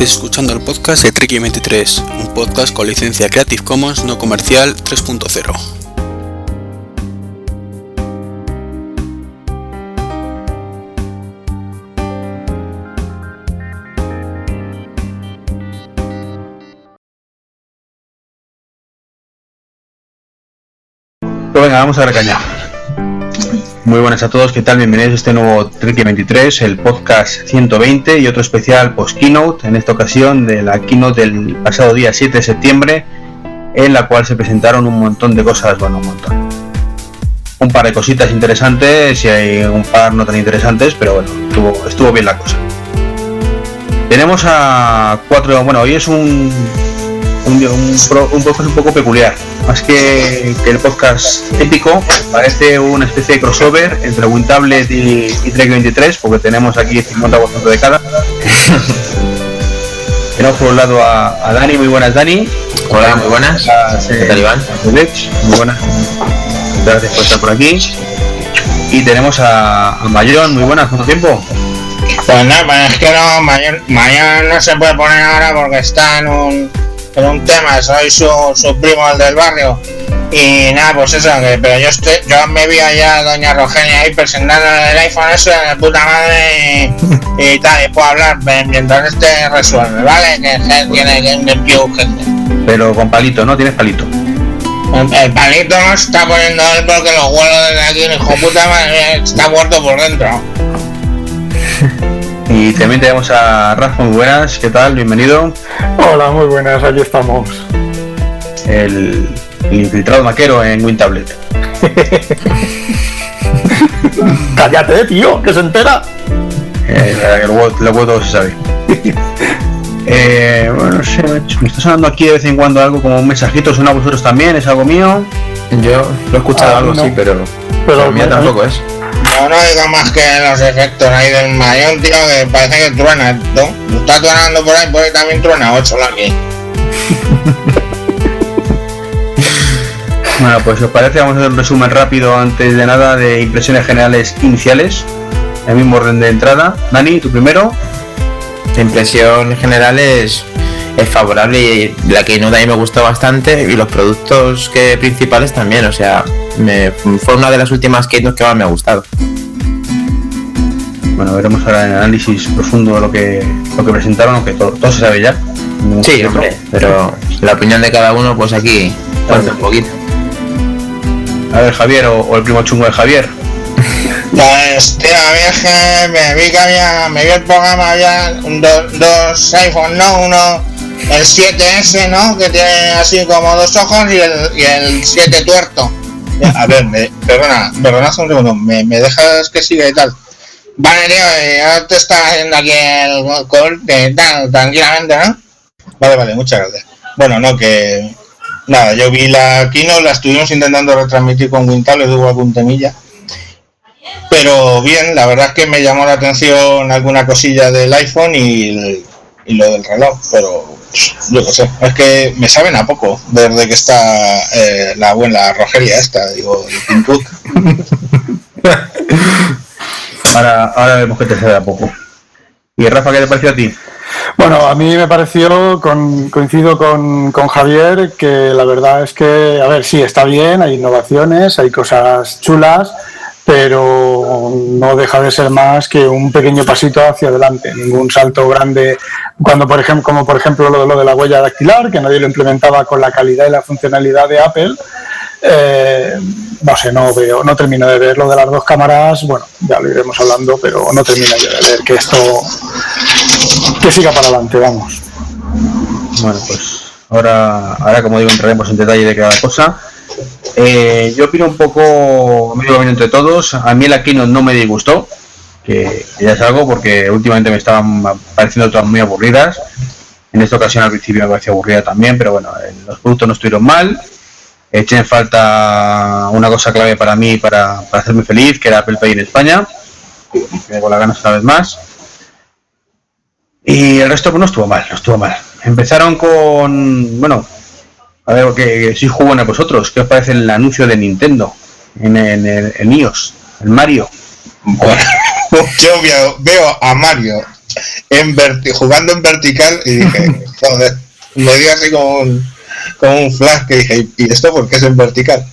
Escuchando el podcast de Treki23, un podcast con licencia Creative Commons no comercial 3.0. Pues venga, vamos a dar caña. Muy buenas a todos, ¿qué tal? Bienvenidos a este nuevo Triki 23, el podcast 120 y otro especial post-keynote, en esta ocasión de la keynote del pasado día 7 de septiembre, en la cual se presentaron un montón de cosas, bueno, un montón. Un par de cositas interesantes y hay un par no tan interesantes, pero bueno, estuvo, estuvo bien la cosa. Tenemos a cuatro, bueno, hoy es un, un, un, pro- un podcast un poco peculiar. Más que, que el podcast épico, parece una especie de crossover entre WinTablet y, y Trek 23, porque tenemos aquí 50% de cada. tenemos por un lado a, a Dani, muy buenas Dani. Hola, muy buenas. A- ¿Qué tal, Iván? Alex, muy buenas. Gracias por estar por aquí. Y tenemos a, a Mayón, muy buenas, ¿cuánto tiempo? Pues no, pues es que no, mañana, mañana no se puede poner ahora porque está en un, un tema, soy su, su primo el del barrio. Y nada, pues eso, que, pero yo estoy, yo me vi allá a doña Rogenia ahí presentando el iPhone eso de puta madre y, y tal, y puedo hablar mientras este resuelve, ¿vale? Que tiene que un envío urgente. Pero con palito, ¿no? Tienes palito. El, el palito no se está poniendo él porque lo huelo desde aquí, el hijo de puta madre, está muerto por dentro. Y también tenemos a Rafa, muy buenas, ¿qué tal? Bienvenido. Hola, muy buenas, aquí estamos. El, el infiltrado maquero en WinTablet. Cállate, tío, que se entera. Eh, luego, luego todo se sabe. Eh, bueno, no sé, macho, me está sonando aquí de vez en cuando algo como un mensajito, ¿suena a vosotros también? ¿Es algo mío? Yo lo he escuchado Ah, algo no. así, pero, Pero pero mía tampoco es. No digo más que los efectos ahí del mayón, tío, que parece que truena. ¿no? Está truenando por ahí, por ahí también truena 8 aquí. Bueno, pues si os parece, vamos a hacer un resumen rápido antes de nada de impresiones generales iniciales. El mismo orden de entrada. Dani, tú primero. La impresión general es, es favorable y la que a mí me gustó bastante y los productos que principales también. O sea, me, fue una de las últimas keynotes que más me ha gustado. Bueno, veremos ahora el análisis profundo de lo que, lo que presentaron, aunque todo, todo se sabe ya. Ningún Sí, hombre, pero la opinión de cada uno, pues aquí cuenta un poquito. A ver, Javier, o, o el primo chungo de Javier. Pues, tío, me vi que había, me vi el programa, había un do- dos iPhone, ¿no? Uno, el 7S, ¿no? Que tiene así como dos ojos y el, y el 7 tuerto. A ver, me, perdona, perdona un segundo, ¿me, me dejas que siga y tal? Vale, tío, eh, ya te está haciendo aquí el corte, tal, tranquilamente, ¿no? Vale, vale, muchas gracias. Bueno, no, que nada, yo vi la keynote, la estuvimos intentando retransmitir con Wintal, hubo algún temilla. Pero bien, la verdad es que me llamó la atención alguna cosilla del iPhone y, y lo del reloj, pero yo qué sé, es que me saben a poco desde que está eh, la buena Rogeria esta, digo, el Tim Cook. Ahora, ahora vemos que te sabe a poco. ¿Y Rafa, qué te pareció a ti? Bueno, a mí me pareció, con- coincido con, con Javier, que la verdad es que, a ver, sí, está bien, hay innovaciones, hay cosas chulas, pero no deja de ser más que un pequeño pasito hacia adelante, ningún salto grande. Cuando, por ejemplo, como por ejemplo lo de, lo de la huella dactilar, que nadie lo implementaba con la calidad y la funcionalidad de Apple, eh, no sé, no veo, no termino de ver lo de las dos cámaras, bueno, ya lo iremos hablando, pero no termino yo de ver que esto que siga para adelante, vamos. Bueno, pues ahora, ahora como digo, entraremos en detalle de cada cosa. Eh, yo opino un poco, medio bien entre todos. A mí la keynote no me disgustó, que, ya es algo, porque últimamente me estaban pareciendo todas muy aburridas. En esta ocasión al principio me pareció aburrida también, pero bueno, eh, los productos no estuvieron mal. Eché en falta una cosa clave para mí, para, para hacerme feliz, que era Apple Pay en España. Me con las ganas una vez más. Y el resto pues no estuvo mal, no estuvo mal. Empezaron con, bueno, a ver, que, si juegan a vosotros, ¿qué os parece el anuncio de Nintendo en, en, en- en el Mario? yo veo, veo a Mario en jugando en vertical y dije, joder, me dio así como un, como un flash que dije, ¿y esto por qué es en vertical?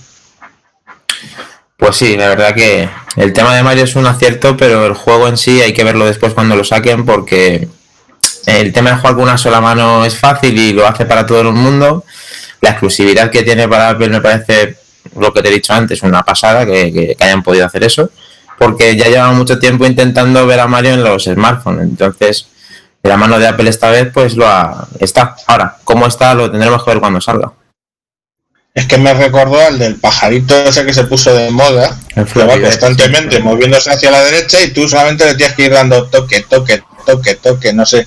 Pues sí, la verdad que el tema de Mario es un acierto, pero el juego en sí hay que verlo después cuando lo saquen porque el tema de jugar con una sola mano es fácil y lo hace para todo el mundo. La exclusividad que tiene para Apple me parece lo que te he dicho antes, una pasada que, hayan podido hacer eso, porque ya llevan mucho tiempo intentando ver a Mario en los smartphones. Entonces, la mano de Apple esta vez, pues lo ha, está. Ahora, ¿cómo está? Lo tendremos que ver cuando salga. Es que me recordó al del pajarito ese que se puso de moda, que va constantemente moviéndose hacia la derecha y tú solamente le tienes que ir dando toque, toque, toque, toque, no sé.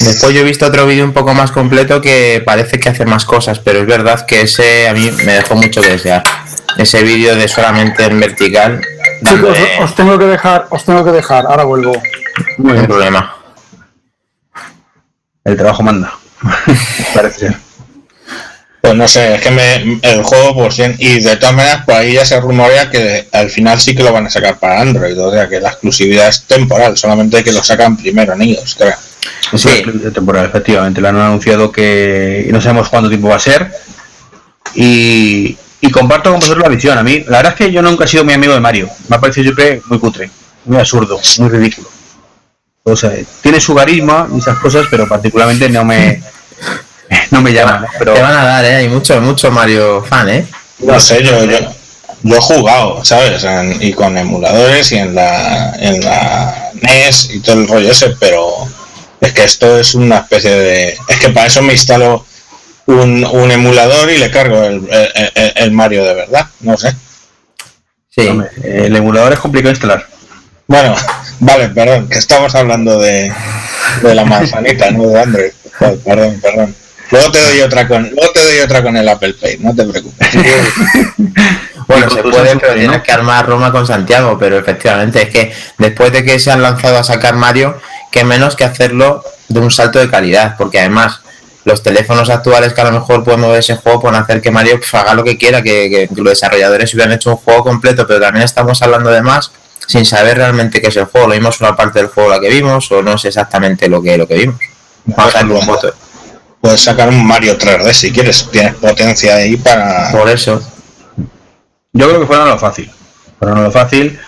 Después yo he visto otro vídeo un poco más completo que parece que hace más cosas, pero es verdad que ese a mí me dejó mucho que desear. Ese vídeo de solamente en vertical. Chicos, os tengo que dejar, os tengo que dejar, ahora vuelvo. No hay problema. El trabajo manda. Parece. Pues no sé, es que me, el juego por cien, y de todas maneras por ahí ya se rumorea que al final sí que lo van a sacar para Android, o sea que la exclusividad es temporal, solamente que lo sacan primero en ellos, creo. Es sí. temporal, efectivamente, lo han anunciado que no sabemos cuánto tiempo va a ser y, comparto con vosotros la visión, a mí la verdad es que yo nunca he sido muy amigo de Mario, me ha parecido siempre muy cutre, muy absurdo, muy ridículo. O sea, tiene su carisma y esas cosas, pero particularmente no me no me llaman, pero... Te van a dar, ¿eh? Hay mucho, mucho Mario fan, ¿eh? No sé, yo, yo, yo he jugado, ¿sabes? y con emuladores y en la, en la NES y todo el rollo ese, pero es que esto es una especie de... Es que para eso me instalo un, un emulador y le cargo el, el, Mario de verdad, no sé. Sí, el emulador es complicado de instalar. Bueno, vale, perdón, que estamos hablando de, de la manzanita, no de Android. Perdón, perdón. Luego te doy otra con, luego te doy otra con el Apple Pay, no te preocupes. bueno, se puede, pero tienes que armar Roma con Santiago, pero efectivamente es que después de que se han lanzado a sacar Mario, que menos que hacerlo de un salto de calidad, porque además los teléfonos actuales que a lo mejor pueden mover ese juego pueden hacer que Mario pues, haga lo que quiera, que, los desarrolladores hubieran hecho un juego completo, pero también estamos hablando de más sin saber realmente qué es el juego. Lo vimos una parte del juego la que vimos o no es exactamente lo que, lo que vimos. Vamos a un voto puedes sacar un Mario 3D si quieres, tienes potencia ahí para. Por eso. Yo creo que fueron lo fácil. Fueron lo fácil.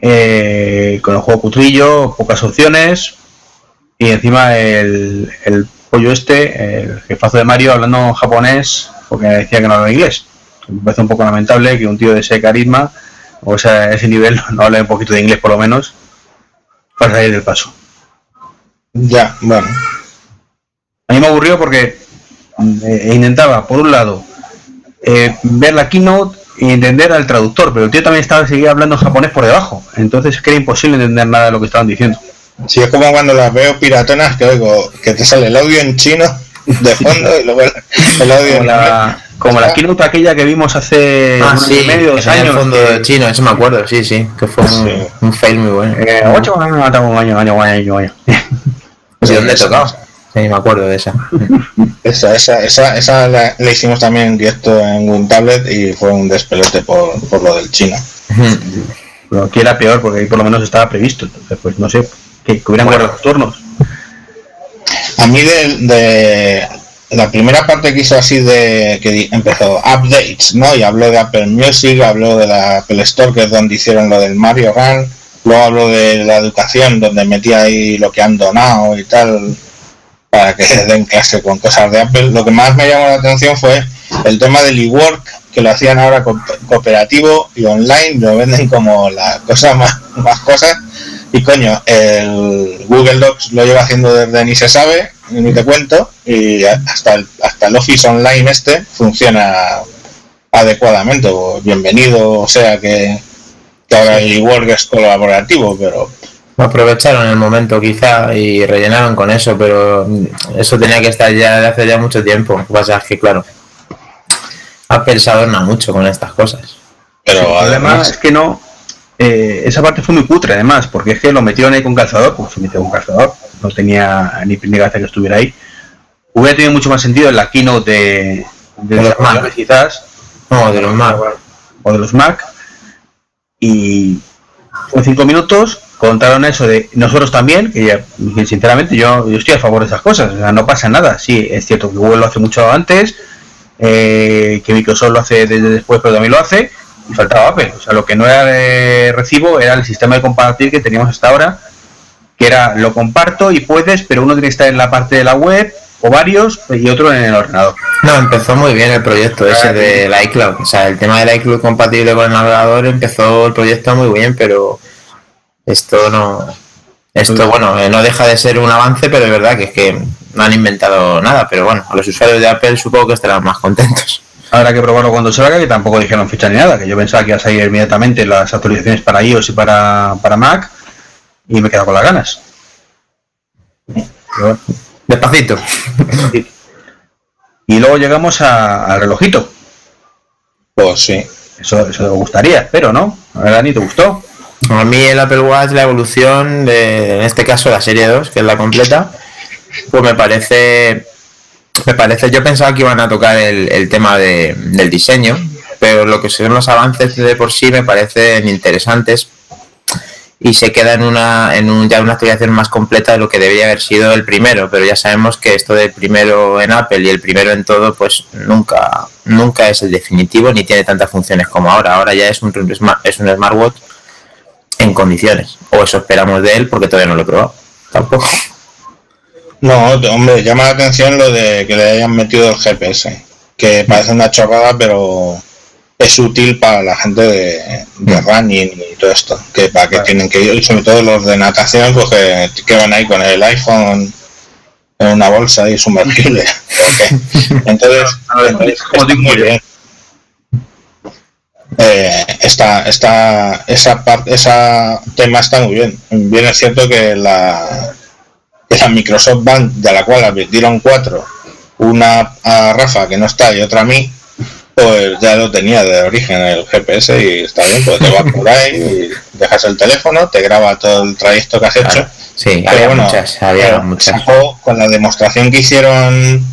Eh, con el juego putrillo, pocas opciones. Y encima el, el pollo este, el jefazo de Mario, hablando japonés, porque decía que no hablaba inglés. Me parece un poco lamentable que un tío de ese carisma, o sea, ese nivel, no hable un poquito de inglés por lo menos, para salir del paso. Ya, bueno, a mí me aburrió porque eh, intentaba, por un lado, eh, ver la keynote y entender al traductor, pero el tío también estaba seguía hablando japonés por debajo, entonces es que era imposible entender nada de lo que estaban diciendo. Sí, es como cuando las veo piratonas que oigo que te sale el audio en chino de fondo y luego el audio como la, como la keynote aquella que vimos hace ah, sí, medio, dos años. En fondo de chino, eso me acuerdo, sí, sí, que fue un, fail muy bueno. Eh, ocho años, año, año, año, año, año. ¿De dónde tocaba? Sí, me acuerdo de esa. esa, esa, esa, esa la, hicimos también en directo en un tablet y fue un despelote por, por lo del chino. Pero aquí era peor porque ahí por lo menos estaba previsto. Entonces, pues no sé, que, hubieran los turnos. A mí de, de, la primera parte que hizo así de que empezó updates, ¿no? Y habló de Apple Music, habló de la Apple Store, que es donde hicieron lo del Mario Run, luego habló de la educación, donde metía ahí lo que han donado y tal, para que den clase con cosas de Apple. Lo que más me llamó la atención fue el tema del eWork, que lo hacían ahora cooperativo y online, lo venden como la cosa más, más cosas. Y coño, el Google Docs lo lleva haciendo desde ni se sabe, ni te cuento, y hasta el, hasta el Office Online este funciona adecuadamente. Bienvenido, o sea que, que ahora el eWork es colaborativo, pero aprovecharon el momento quizá y rellenaron con eso, pero eso tenía que estar ya de hace ya mucho tiempo. Lo que pasa es que, claro, Apple se adorna mucho con estas cosas. Pero además es que no, eh, esa parte fue muy cutre además, porque es que lo metieron ahí con calzador, pues se metió con calzador, no tenía ni primera que estuviera ahí. Hubiera tenido mucho más sentido en la keynote de, de, los Mac, quizás. No, de los Mac. O de los Mac. Y fue cinco minutos, contaron eso de nosotros también, que, sinceramente yo, yo, estoy a favor de esas cosas, o sea, no pasa nada. Sí, es cierto que Google lo hace mucho antes, eh, que Microsoft lo hace desde después, pero también lo hace, y faltaba Apple. O sea, lo que no era de recibo era el sistema de compartir que teníamos hasta ahora, que era lo comparto y puedes, pero uno tiene que estar en la parte de la web o varios y otro en el ordenador. No, empezó muy bien el proyecto ese del iCloud. O sea, el tema del iCloud compatible con el navegador empezó el proyecto muy bien, pero esto no. Esto, bueno, eh, no deja de ser un avance, pero es verdad que es que no han inventado nada. Pero bueno, a los usuarios de Apple supongo que estarán más contentos. Habrá que probarlo cuando salga, que tampoco dijeron fecha ni nada, que yo pensaba que iba a salir inmediatamente las actualizaciones para iOS y para, para Mac, y me he quedado con las ganas. Despacito. Y luego llegamos al relojito. Pues sí. Eso, eso te gustaría, pero ¿no? A ver, Dani, ¿te gustó? A mí el Apple Watch, la evolución de, en este caso, la serie 2, que es la completa, pues me parece, me parece, yo pensaba que iban a tocar el, tema del diseño, pero lo que son los avances de por sí me parecen interesantes y se queda en una en un, ya una actualización más completa de lo que debía haber sido el primero pero ya sabemos que esto del primero en Apple y el primero en todo pues nunca nunca es el definitivo ni tiene tantas funciones como ahora. Ahora ya es un es un smartwatch en condiciones. O eso esperamos de él porque todavía no lo he probado. Tampoco no hombre llama la atención lo de que le hayan metido el GPS que parece una chorrada pero es útil para la gente de, de mm. running y todo esto, que para que tienen que ir, sobre todo los de natación, pues que, van ahí con el iPhone en una bolsa y sumergible. entonces, entonces muy bien. Eh, esta, esta, esa parte, esa tema está muy bien. Bien es cierto que la, esa Microsoft Band, de la cual advirtieron cuatro, una a Rafa que no está y otra a mí, pues ya lo tenía de origen el GPS y está bien, pues te vas por ahí y dejas el teléfono, te graba todo el trayecto que has hecho. Sí, había muchas, había muchas. Con la demostración que hicieron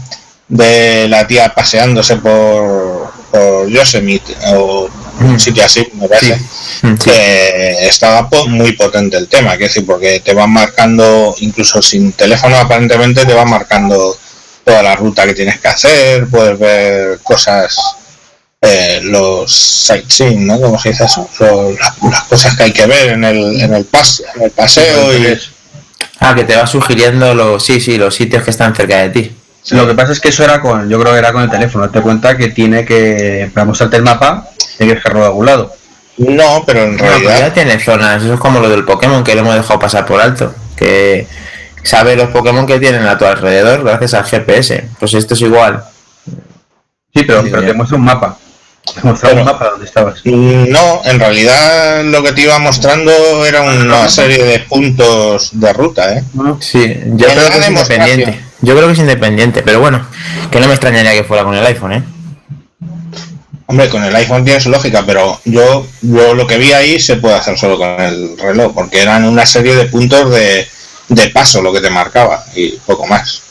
de la tía paseándose por, por Yosemite o un sitio así, me parece, mm, que estaba muy potente el tema, que decir, porque te van marcando, incluso sin teléfono aparentemente, te va marcando toda la ruta que tienes que hacer, puedes ver cosas eh, los sightseeing, ¿no? Como se dice eso? las, cosas que hay que ver en el, en el, pase, en el paseo y... Ah, que te va sugiriendo los, sí, sí, los sitios que están cerca de ti. Lo que pasa es que eso era con, yo creo que era con el teléfono. Te cuenta que tiene que, para mostrarte el mapa, tiene que dejarlo de algún lado. No, pero en realidad... ya tiene zonas, eso es como lo del Pokémon que lo hemos dejado pasar por alto. Que sabe los Pokémon que tienen a tu alrededor gracias al GPS. Pues esto es igual. Sí, pero, pero te muestra un mapa un mapa donde estabas? No, en realidad lo que te iba mostrando era una serie de puntos de ruta, ¿eh? Sí, yo creo que es independiente. Yo creo que es independiente, pero bueno, que no me extrañaría que fuera con el iPhone, ¿eh? Hombre, con el iPhone tiene su lógica, pero yo, yo lo que vi ahí se puede hacer solo con el reloj, porque eran una serie de puntos de, de paso lo que te marcaba y poco más.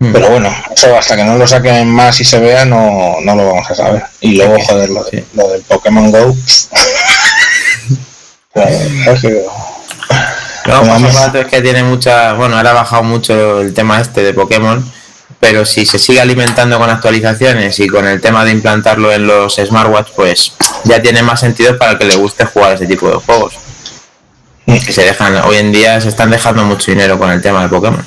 Hmm. Pero bueno, eso hasta que no lo saquen más y se vea no, no lo vamos a saber. Y luego, joder, lo, lo del Pokémon Go. No, es que tiene mucha. Bueno, ahora ha bajado mucho el tema este de Pokémon, pero si se sigue alimentando con actualizaciones y con el tema de implantarlo en los smartwatch, pues ya tiene más sentido para el que le guste jugar ese tipo de juegos. Hmm. Que se dejan, hoy en día se están dejando mucho dinero con el tema de Pokémon.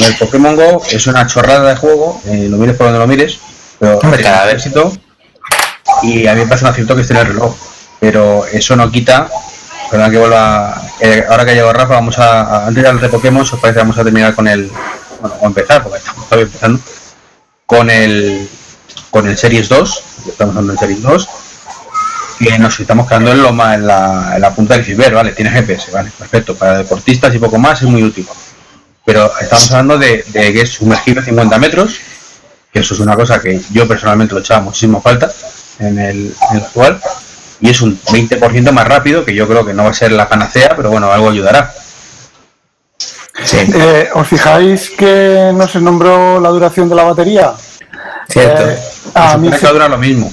El Pokémon Go es una chorrada de juego, eh, lo mires por donde lo mires, pero cada éxito. Y a mí me parece un acierto que esté en el reloj. Pero eso no quita. Perdón que vuelva. Eh, ahora que ha llegado Rafa, vamos a. antes de hablar de Pokémon, si os parece, vamos a terminar con el. Bueno, o empezar, porque todavía empezando. Con el. Con el Series 2. Estamos hablando del Series 2. Que nos estamos quedando en, lo más, en, la, en la punta del ciber, ¿vale? Tiene GPS, ¿vale? Perfecto. Para deportistas y poco más es muy útil pero estamos hablando de, que es sumergible 50 metros, que eso es una cosa que yo personalmente lo echaba muchísimo falta en el, actual, y es un 20% más rápido, que yo creo que no va a ser la panacea, pero bueno, algo ayudará. Eh, ¿Os fijáis que no se nombró la duración de la batería? Cierto. Eh, a mí se... dura lo mismo.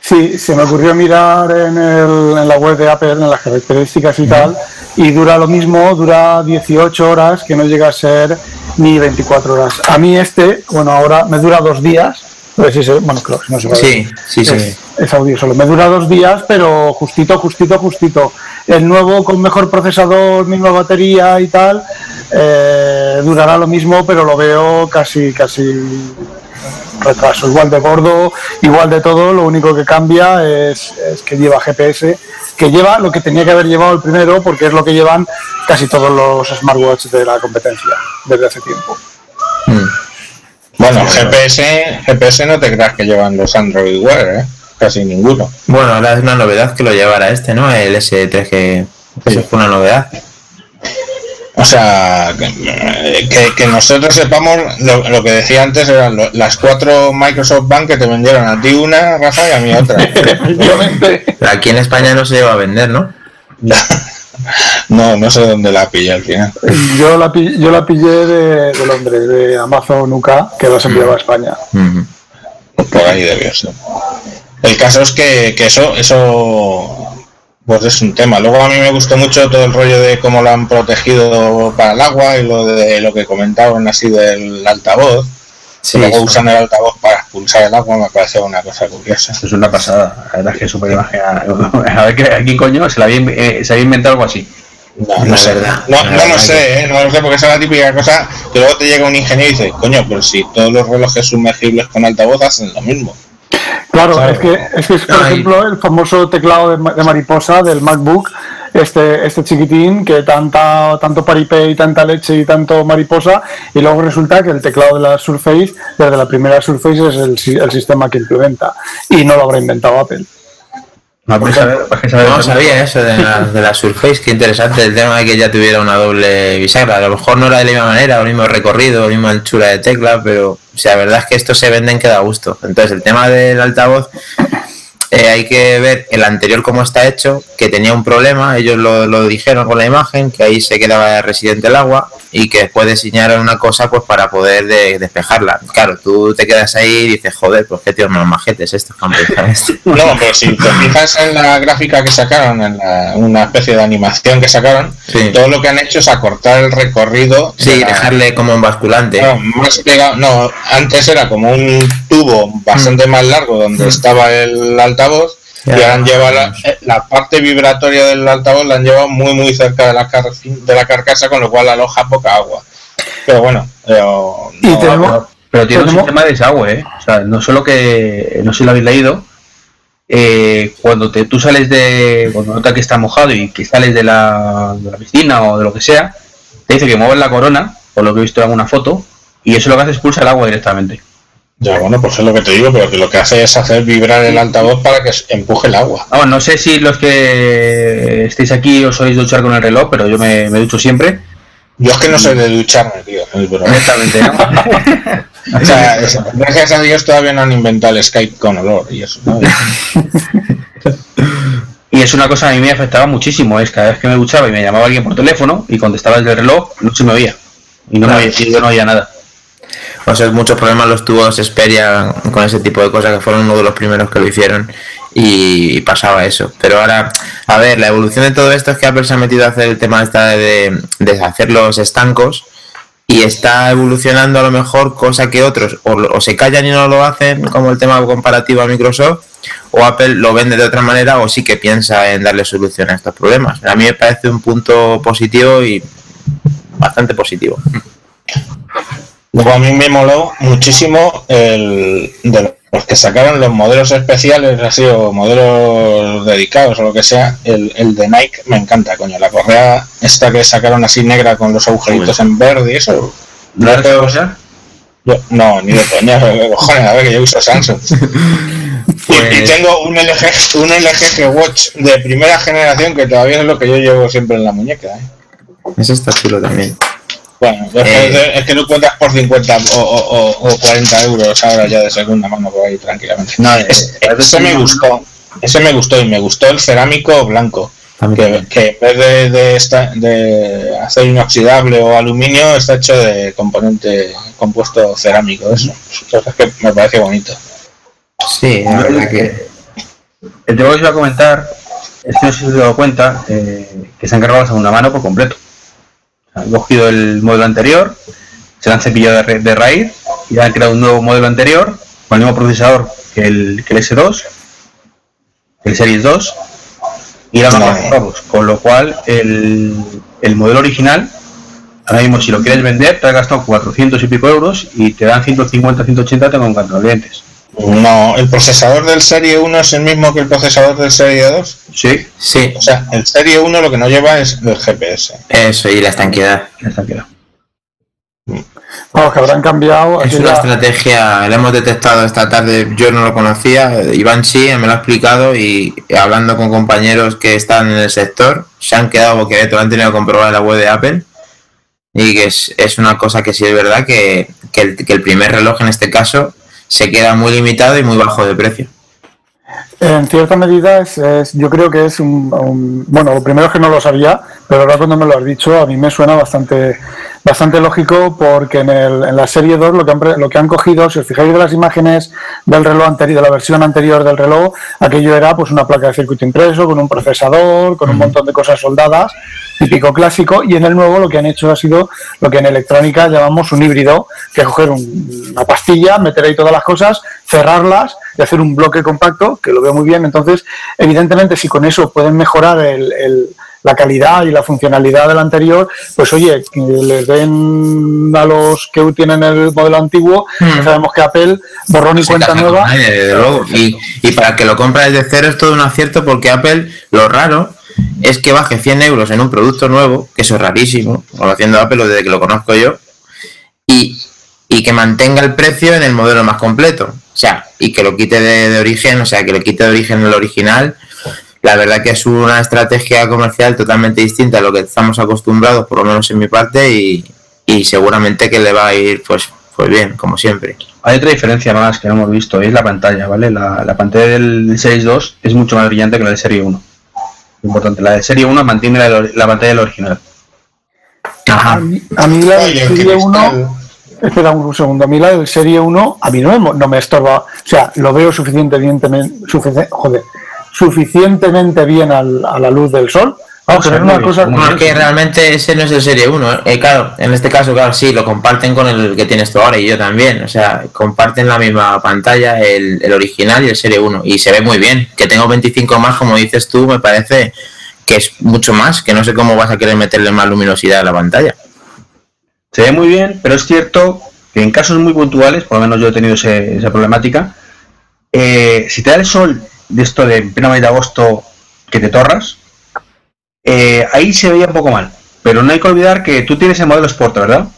Sí, se me ocurrió mirar en, el, en la web de Apple, en las características y tal, y dura lo mismo, dura 18 horas, que no llega a ser ni 24 horas. A mí este, bueno, ahora me dura dos días, pues sí, se- bueno, creo que no se va a ver. Sí, sí, sí. Es, es audio solo. Me dura dos días, pero justito, justito, justito. El nuevo con mejor procesador, misma batería y tal, eh, durará lo mismo, pero lo veo casi, casi retraso. Igual de gordo, igual de todo, lo único que cambia es, es que lleva GPS, que lleva lo que tenía que haber llevado el primero, porque es lo que llevan casi todos los smartwatches de la competencia desde hace tiempo. Mm. Bueno, GPS, GPS no te creas que llevan los Android Wear, ¿eh? Casi ninguno. Bueno, ahora es una novedad que lo llevará este, ¿no? El S3 que eso fue una novedad. O sea, que, que- nosotros sepamos, lo, lo que decía antes eran lo- las cuatro Microsoft Bank que te vendieron a ti una, Rafa, y a mí otra. Aquí en España no se lleva a vender, ¿no? No, no sé dónde la pillé al final. Yo la, yo la pillé de, de Londres, de Amazon UK, que las enviaba a España. Ujú. Por ahí debió ser. El caso es que, que eso, eso pues es un tema. Luego a mí me gustó mucho todo el rollo de cómo lo han protegido para el agua y lo de lo que comentaban así del altavoz. Sí, Luego eso. usan el altavoz para expulsar el agua, me parece una cosa curiosa. Es una pasada. La verdad es que es súper. A ver, que aquí coño se, la había, eh, se había inventado algo así. No, No sé. verdad. No, no lo sé, ¿eh? no lo sé, porque esa es la típica cosa que luego te llega un ingeniero y dice, coño, pero si todos los relojes sumergibles con altavoz hacen lo mismo. Claro, es que, es que es, por ejemplo, el famoso teclado de, ma- de mariposa del MacBook, este, este chiquitín, que tanta, tanto paripé y tanta leche y tanto mariposa, y luego resulta que el teclado de la Surface, desde la primera Surface, es el, si- el sistema que implementa, y no lo habrá inventado Apple. No, pues, saber- pues, saber- No sabía eso de la, de la Surface, qué interesante el tema de que ya tuviera una doble bisagra. A lo mejor no era de la misma manera, el mismo recorrido, la misma anchura de tecla, pero o sea, la verdad es que esto se venden que da gusto. Entonces, el tema del altavoz, eh, hay que ver el anterior cómo está hecho, que tenía un problema, ellos lo, lo dijeron con la imagen, que ahí se quedaba residente el agua y que después diseñaron una cosa pues para poder de- despejarla. Claro, tú te quedas ahí y dices, joder, pues qué tíos más majetes estos esto. No, pero si te fijas en la gráfica que sacaron, en la- una especie de animación que sacaron, Sí. todo lo que han hecho es acortar el recorrido. de Sí, la- dejarle como un basculante. No, más pegado, no, antes era como un tubo bastante más largo donde Mm. estaba el altavoz Ya, han llevado la, eh, la parte vibratoria del altavoz la han llevado muy muy cerca de la, car- de la carcasa con lo cual aloja poca agua. Pero bueno, pero no, tenemos- Pero, pero tiene un sistema de desagüe, ¿eh? O sea, no solo que, no sé si lo habéis leído, eh, cuando te, tú sales de, cuando notas que está mojado y que sales de la, de la piscina o de lo que sea, te dice que mueves la corona, por lo que he visto en alguna foto, y eso lo que hace es expulsa el agua directamente. Ya bueno, pues es lo que te digo, pero que lo que hace es hacer vibrar el altavoz para que empuje el agua. Vamos, no sé si los que estéis aquí os sois duchar con el reloj, pero yo me, me ducho siempre. Yo es que no sé de ducharme, tío. Directamente, ¿no? O sea, es- gracias a Dios todavía no han inventado el Skype con olor y eso. ¿no? Y es una cosa que a mí me afectaba muchísimo, es cada vez que me duchaba y me llamaba alguien por teléfono y contestaba el reloj, no se me oía. Y no me oía, y yo no oía nada. O sea, muchos problemas los tuvo Xperia con ese tipo de cosas, que fueron uno de los primeros que lo hicieron y pasaba eso. Pero ahora, a ver, la evolución de todo esto es que Apple se ha metido a hacer el tema esta de, de hacer los estancos y está evolucionando a lo mejor cosa que otros o, o se callan y no lo hacen, como el tema comparativo a Microsoft, o Apple lo vende de otra manera o sí que piensa en darle solución a estos problemas. A mí me parece un punto positivo y bastante positivo. Luego a mí me moló muchísimo el de los que sacaron los modelos especiales, así, o modelos dedicados o lo que sea, el, el de Nike me encanta, coño. La correa esta que sacaron así negra con los agujeritos en verde y eso. ¿No lo has hecho cosa? Yo- no, ni de coña, cojones, a ver que yo uso Samsung. Y- Pues- Y, tengo un LG, un LG Watch de primera generación que todavía es lo que yo llevo siempre en la muñeca. ¿eh? Eso está chulo también. Bueno, es, Eh. que, es que lo encuentras por 50 o, o- o- o 40 euros ahora ya de segunda mano por ahí tranquilamente. No, Es- eh, ese me gustó, ese me gustó y me gustó el cerámico blanco. Que, que en vez de, de, esta- de acero inoxidable o aluminio está hecho de componente compuesto cerámico. Eso, es que me parece bonito. Sí, la verdad que. El tema que os iba a comentar es que no sé si os he dado cuenta eh, que se han cargado la segunda mano por completo. Han cogido el modelo anterior, se lo han cepillado de, de raíz y han creado un nuevo modelo anterior con el mismo procesador que el, que el S2, el Series 2, y la Vale. vamos, con lo cual el, el modelo original, ahora mismo si lo quieres vender, te has gastado 400 y pico euros y te dan 150, 180 con contravientes. No, el procesador del Serie 1 es el mismo que el procesador del Serie 2. Sí, Sí, O sea, el Serie 1 lo que no lleva es el GPS. eso y la estanqueidad. ya está quedado. Vamos, que habrán cambiado. Es una estrategia, la hemos detectado esta tarde, yo no lo conocía, Iván sí, me lo ha explicado y hablando con compañeros que están en el sector, se han quedado boquiabiertos, lo han tenido que comprobar en la web de Apple y que es, es una cosa que sí es verdad que, que el, que el primer reloj en este caso se queda muy limitado y muy bajo de precio. En cierta medida, es, es- yo creo que es un, un- Bueno, lo primero es que no lo sabía, pero ahora cuando me lo has dicho, a mí me suena bastante, bastante lógico porque en, el, en la serie 2 lo que, han, lo que han cogido, si os fijáis de las imágenes del reloj anterior, de la versión anterior del reloj, aquello era pues una placa de circuito impreso, con un procesador, con un montón de cosas soldadas, típico clásico, y en el nuevo lo que han hecho ha sido lo que en electrónica llamamos un híbrido, que es coger un- una pastilla, meter ahí todas las cosas, cerrarlas y hacer un bloque compacto, que lo veo muy bien. Entonces, evidentemente, si con eso pueden mejorar el- el- la calidad y la funcionalidad del anterior, pues oye, que les den a los que tienen el modelo antiguo, Hmm. sabemos que Apple, borrón y cuenta nueva, nadie, desde luego. Y, y para el que lo compra desde cero es todo un acierto porque Apple, lo raro es que baje 100 euros en un producto nuevo, que eso es rarísimo, o lo haciendo Apple desde que lo conozco yo, y, y que mantenga el precio en el modelo más completo. O sea, y que lo quite de, de origen, o sea, que le quite de origen el original. La verdad que es una estrategia comercial totalmente distinta a lo que estamos acostumbrados, por lo menos en mi parte, y, y seguramente que le va a ir pues, pues bien, como siempre. Hay otra diferencia más que no hemos visto, es la pantalla, ¿vale? La, la pantalla del Series 2 es mucho más brillante que la de Serie 1. Importante, la de Serie 1 mantiene la, la pantalla del original. a mí, a mí la del el Serie cristal. 1, espera un segundo, a mí la del Serie 1, a mí no me, no me estorba, o sea, lo veo suficientemente, sufici- joder, suficientemente bien al- a la luz del sol. Vamos, O sea, una cosa... bien, No, es que realmente ese no es el Serie 1. Eh, claro, en este caso, claro, sí, lo comparten con el que tienes tú ahora y yo también. O sea, comparten la misma pantalla, el, el original y el Serie 1. Y se ve muy bien. Que tengo 25 más, como dices tú, me parece que es mucho más, que no sé cómo vas a querer meterle más luminosidad a la pantalla. Se ve muy bien, pero es cierto que en casos muy puntuales, por lo menos yo he tenido ese- esa problemática, eh, si te da el sol de esto de en pleno mes de agosto que te torras, eh, ahí se veía un poco mal. Pero no hay que olvidar que tú tienes el modelo Sport, ¿verdad?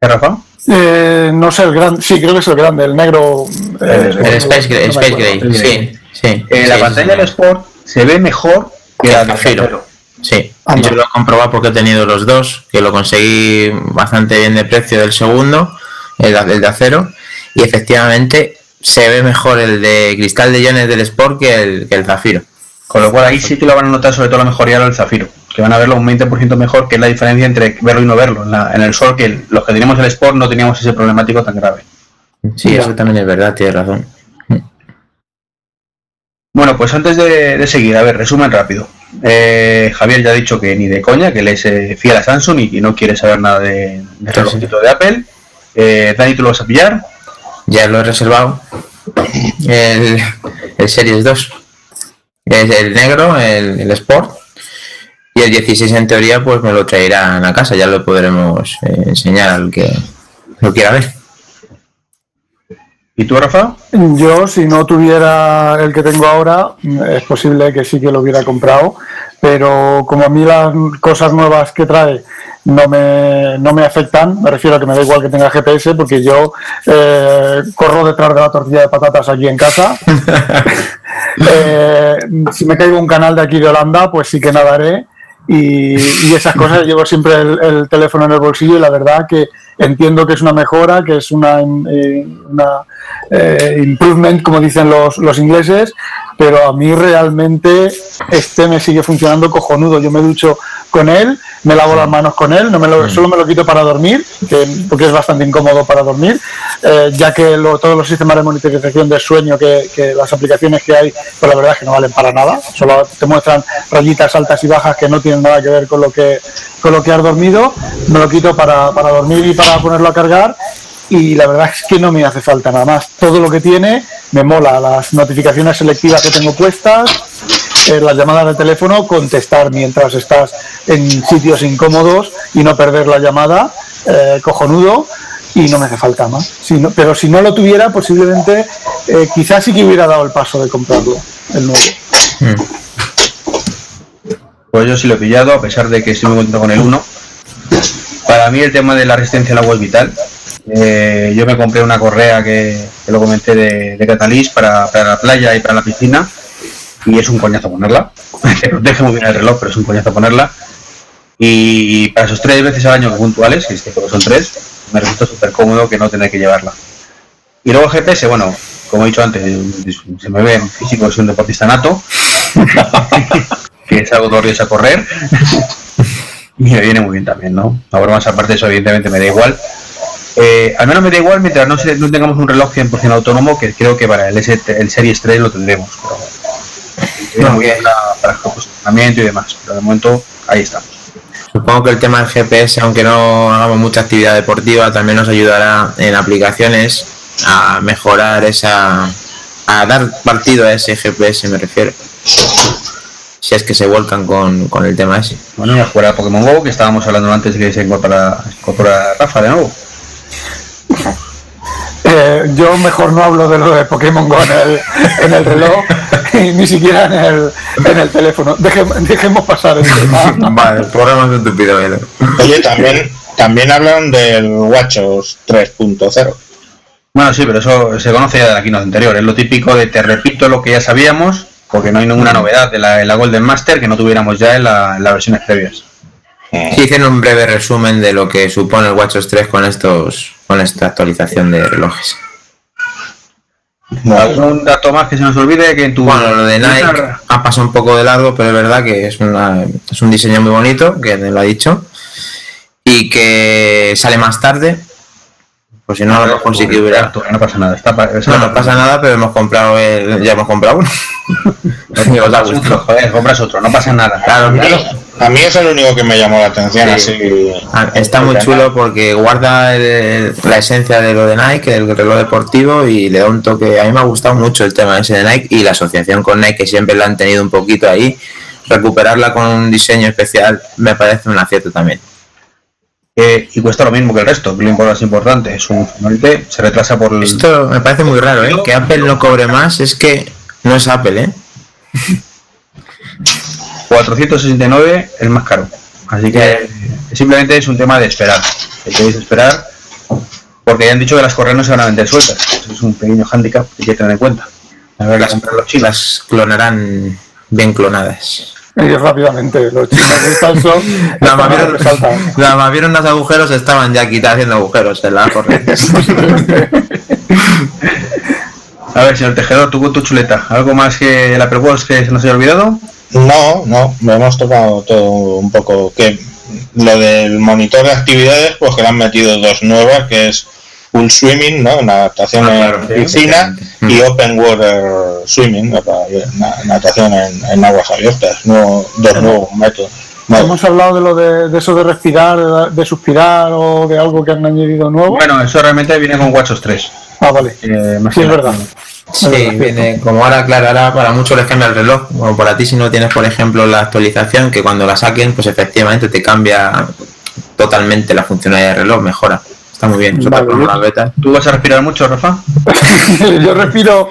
¿Eh, Rafa? Eh, no sé, el grande, sí, creo que es el grande, el negro... eh, El El Space Gray, no Space. Gray, sí, sí. Eh, la sí, pantalla sí, del Sport se ve mejor que la el del Zafiro. Sí, Anda. yo lo he comprobado porque he tenido los dos, que lo conseguí bastante bien de precio del segundo, el de acero, y efectivamente se ve mejor el de cristal de iones del Sport que el, que el Zafiro. Con lo cual ahí sí que lo van a notar sobre todo la mejoría del Zafiro, que van a verlo un 20% mejor, que es la diferencia entre verlo y no verlo. En, la- en el Sol, que los que teníamos el Sport no teníamos ese problemático tan grave. Sí, eso también es verdad, tienes razón. Bueno, pues antes de, de seguir, a ver, resumen rápido. Eh, Javier ya ha dicho que ni de coña, que él es eh, fiel a Samsung y, y no quiere saber nada de, de Sí, relojito de Apple. Eh, Dani, ¿tú lo vas a pillar? Ya lo he reservado. El, el Series 2. Es el negro, el, el Sport. Y el 16 en teoría pues me lo traerán a casa, ya lo podremos eh, enseñar al que lo quiera ver. ¿Y tú, Rafa? Yo, si no tuviera el que tengo ahora, es posible que sí que lo hubiera comprado, pero como a mí las cosas nuevas que trae no me, no me afectan, me refiero a que me da igual que tenga GPS, porque yo eh, corro detrás de la tortilla de patatas aquí en casa. Eh, si me caigo un canal de aquí de Holanda, pues sí que nadaré. Y, y esas cosas, llevo siempre el, el teléfono en el bolsillo y la verdad que entiendo que es una mejora, que es una, eh, una eh, improvement, como dicen los, los ingleses, pero a mí realmente este me sigue funcionando cojonudo. Yo me ducho con él, me lavo las manos con él, no me lo, solo me lo quito para dormir, que, porque es bastante incómodo para dormir, eh, ya que todos los sistemas de monitorización del sueño, que, que, las aplicaciones que hay, pues la verdad es que no valen para nada, solo te muestran rayitas altas y bajas que no tienen nada que ver con lo que, con lo que has dormido, me lo quito para, para dormir y para ponerlo a cargar y la verdad es que no me hace falta nada más. Todo lo que tiene me mola, las notificaciones selectivas que tengo puestas, eh, las llamadas de teléfono, contestar mientras estás en sitios incómodos y no perder la llamada, eh, cojonudo, y no me hace falta más. pero si no lo tuviera, posiblemente eh, quizás sí que hubiera dado el paso de comprarlo, el nuevo. Hmm. Pues yo sí lo he pillado, a pesar de que sí me encuentro con el 1. Para mí el tema de la resistencia al agua es vital. Eh, yo me compré una correa que, lo comenté de, de Catalyst para, la playa y para la piscina y es un coñazo ponerla. Deje muy bien el reloj, pero es un coñazo ponerla. Y para esos tres veces al año puntuales, que este son tres, me resulta súper cómodo que no tener que llevarla. Y luego GPS, bueno, como he dicho antes, se me ve en físico, soy un deportista nato, que todos los días a correr. y me viene muy bien también, ¿no? Ahora más aparte de eso, evidentemente me da igual. Eh, al menos me da igual mientras no, no tengamos un reloj 100% autónomo, que creo que para el, S, el Series 3 lo tendremos. Pero, para el funcionamiento y demás, pero de momento ahí estamos. Supongo que el tema del GPS, aunque no hagamos mucha actividad deportiva, también nos ayudará en aplicaciones a mejorar esa. a dar partido a ese GPS, me refiero. Si es que se vuelcan con, con el tema ese. Bueno, y a jugar a Pokémon Go, que estábamos hablando antes de que se incorpora, incorpora Rafa de nuevo. Eh, yo mejor no hablo de lo de Pokémon Go en el, reloj ni siquiera en el, en el teléfono. dejemos pasar el tema. Vale, el programa es estúpido. Oye, también, también hablan del WatchOS 3.0. Bueno, sí, pero eso se conoce ya de la keynote anterior. Es lo típico de te repito lo que ya sabíamos, porque no hay ninguna novedad de la, la Golden Master que no tuviéramos ya en, la, en las versiones previas. Sí, hicieron un breve resumen de lo que supone el WatchOS 3 con estos con esta actualización de relojes. ¿Algún dato más que se nos olvide? que en tu Bueno, lo de Nike ha pasado un poco de largo, pero es verdad que es, es un diseño muy bonito, que lo ha dicho, y que sale más tarde. Pues si no, a lo mejor sí que hubiera. No pasa nada. Está no, no pasa nada, pero hemos comprado ya hemos comprado uno. Joder, compras otro, no pasa nada. Claro, claro. A mí es el único que me llamó la atención. Así ah, Está muy chulo porque guarda la esencia de lo de Nike, del reloj deportivo, y le da un toque. A mí me ha gustado mucho el tema ese de Nike y la asociación con Nike, que siempre lo han tenido un poquito ahí. Recuperarla con un diseño especial me parece un acierto también. Eh, y cuesta lo mismo que el resto, lo más importante. Es un se retrasa por el... Esto me parece muy raro, ¿eh? Que Apple no cobre más, es que no es Apple, ¿eh? 469 el más caro. Así que simplemente es un tema de esperar. Hay que esperar porque ya han dicho que las correas no se van a vender sueltas. Eso es un pequeño hándicap que hay que tener en cuenta. A ver, las, las clonarán bien clonadas. Y rápidamente, los chinos nada, más vieron, nada más vieron los agujeros, estaban ya quitando haciendo agujeros en la corriente. A ver, señor Tejedor, tú con tu chuleta, ¿algo más que la Perwatch que se nos haya olvidado? No, no, me hemos tocado todo un poco. Que lo del monitor de actividades, pues que le han metido dos nuevas, que es Full Swimming, ¿no? Una adaptación ah, en piscina, y mm. Open Water Swimming, una natación en, aguas abiertas, no, dos nuevos métodos. Hemos hablado de lo de, eso de respirar, de suspirar o de algo que han añadido nuevo. Bueno, eso realmente viene con WatchOS 3. Ah, vale. Eh, sí, es verdad. Sí, viene, como ahora, claro, ahora para muchos les cambia el reloj, como para ti si no tienes, por ejemplo, la actualización, que cuando la saquen, pues efectivamente te cambia totalmente la funcionalidad del reloj, mejora. Está muy bien. ¿Tú vas a respirar mucho, Rafa? yo respiro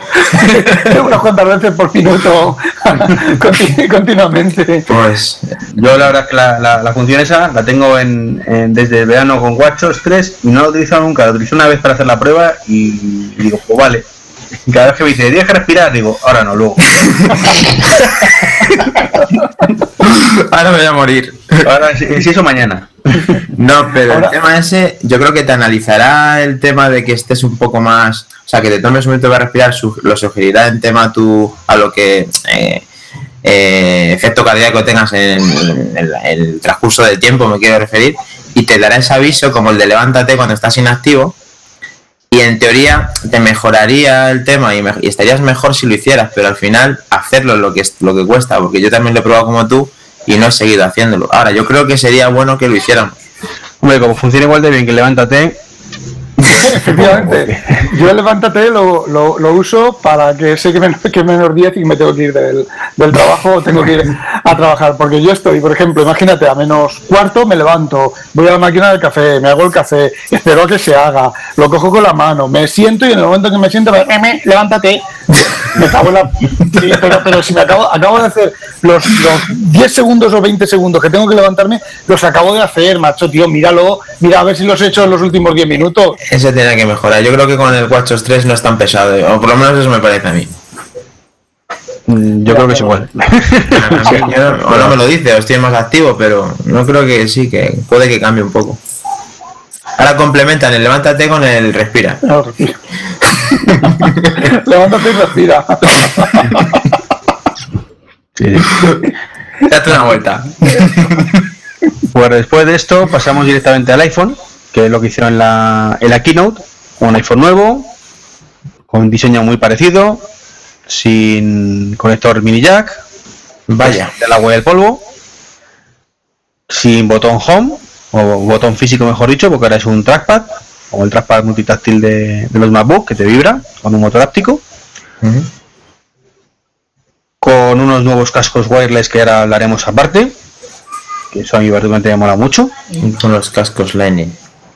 unas cuantas veces por minuto continuamente. Pues yo la verdad es que la, función esa la tengo en, desde el verano con WatchOS 3 y no la he utilizado nunca. La utilicé una vez para hacer la prueba y digo, pues vale cada vez que me dice, tienes que respirar, digo, ahora no, luego. ahora me voy a morir. Ahora, si, eso mañana. No, pero el tema ese, yo creo que te analizará el tema de que estés un poco más, o sea, que te tomes un momento para respirar, lo sugerirá en tema tú a lo que eh, eh, efecto cardíaco tengas en, el transcurso del tiempo, me quiero referir, y te dará ese aviso como el de levántate cuando estás inactivo y en teoría te mejoraría el tema y, estarías mejor si lo hicieras, pero al final hacerlo es lo que, es, lo que cuesta, porque yo también lo he probado como tú y no he seguido haciéndolo. Ahora, yo creo que sería bueno que lo hiciéramos. Hombre, como funciona igual de bien que levántate, Efectivamente. Yo el levántate lo, lo, uso para que sé que, menos, que menos 10 y me tengo que ir del, del trabajo, tengo que ir a trabajar. Porque yo estoy, por ejemplo, imagínate, a menos cuarto me levanto, voy a la máquina del café, me hago el café, espero a que se haga, lo cojo con la mano, me siento y en el momento que me siento, me, levántate, me cago en la. pero, pero si me acabo, acabo de hacer los, los 10 segundos o 20 segundos que tengo que levantarme, los acabo de hacer, macho, tío, míralo, mira a ver si los he hecho en los últimos 10 minutos. Ese tiene que mejorar. Yo creo que con el WatchOS 3 no es tan pesado, o por lo menos eso me parece a mí. Mm, yo creo que es igual. o no me lo dice, o estoy más activo, pero no creo que sí, que puede que cambie un poco. Ahora complementan el levántate con el respira. levántate y respira. Date una vuelta. Pues después de esto pasamos directamente al iPhone, que es lo que hicieron en la, en la keynote. Un iPhone nuevo, con un diseño muy parecido, sin conector mini jack, vaya, del agua y del polvo, sin botón home, o botón físico mejor dicho, porque ahora es un trackpad, o el trackpad multitáctil de, de los MacBook que te vibra con un motor áptico con unos nuevos cascos wireless que ahora hablaremos aparte, que eso a mí particularmente me mola mucho. Con los cascos Lightning.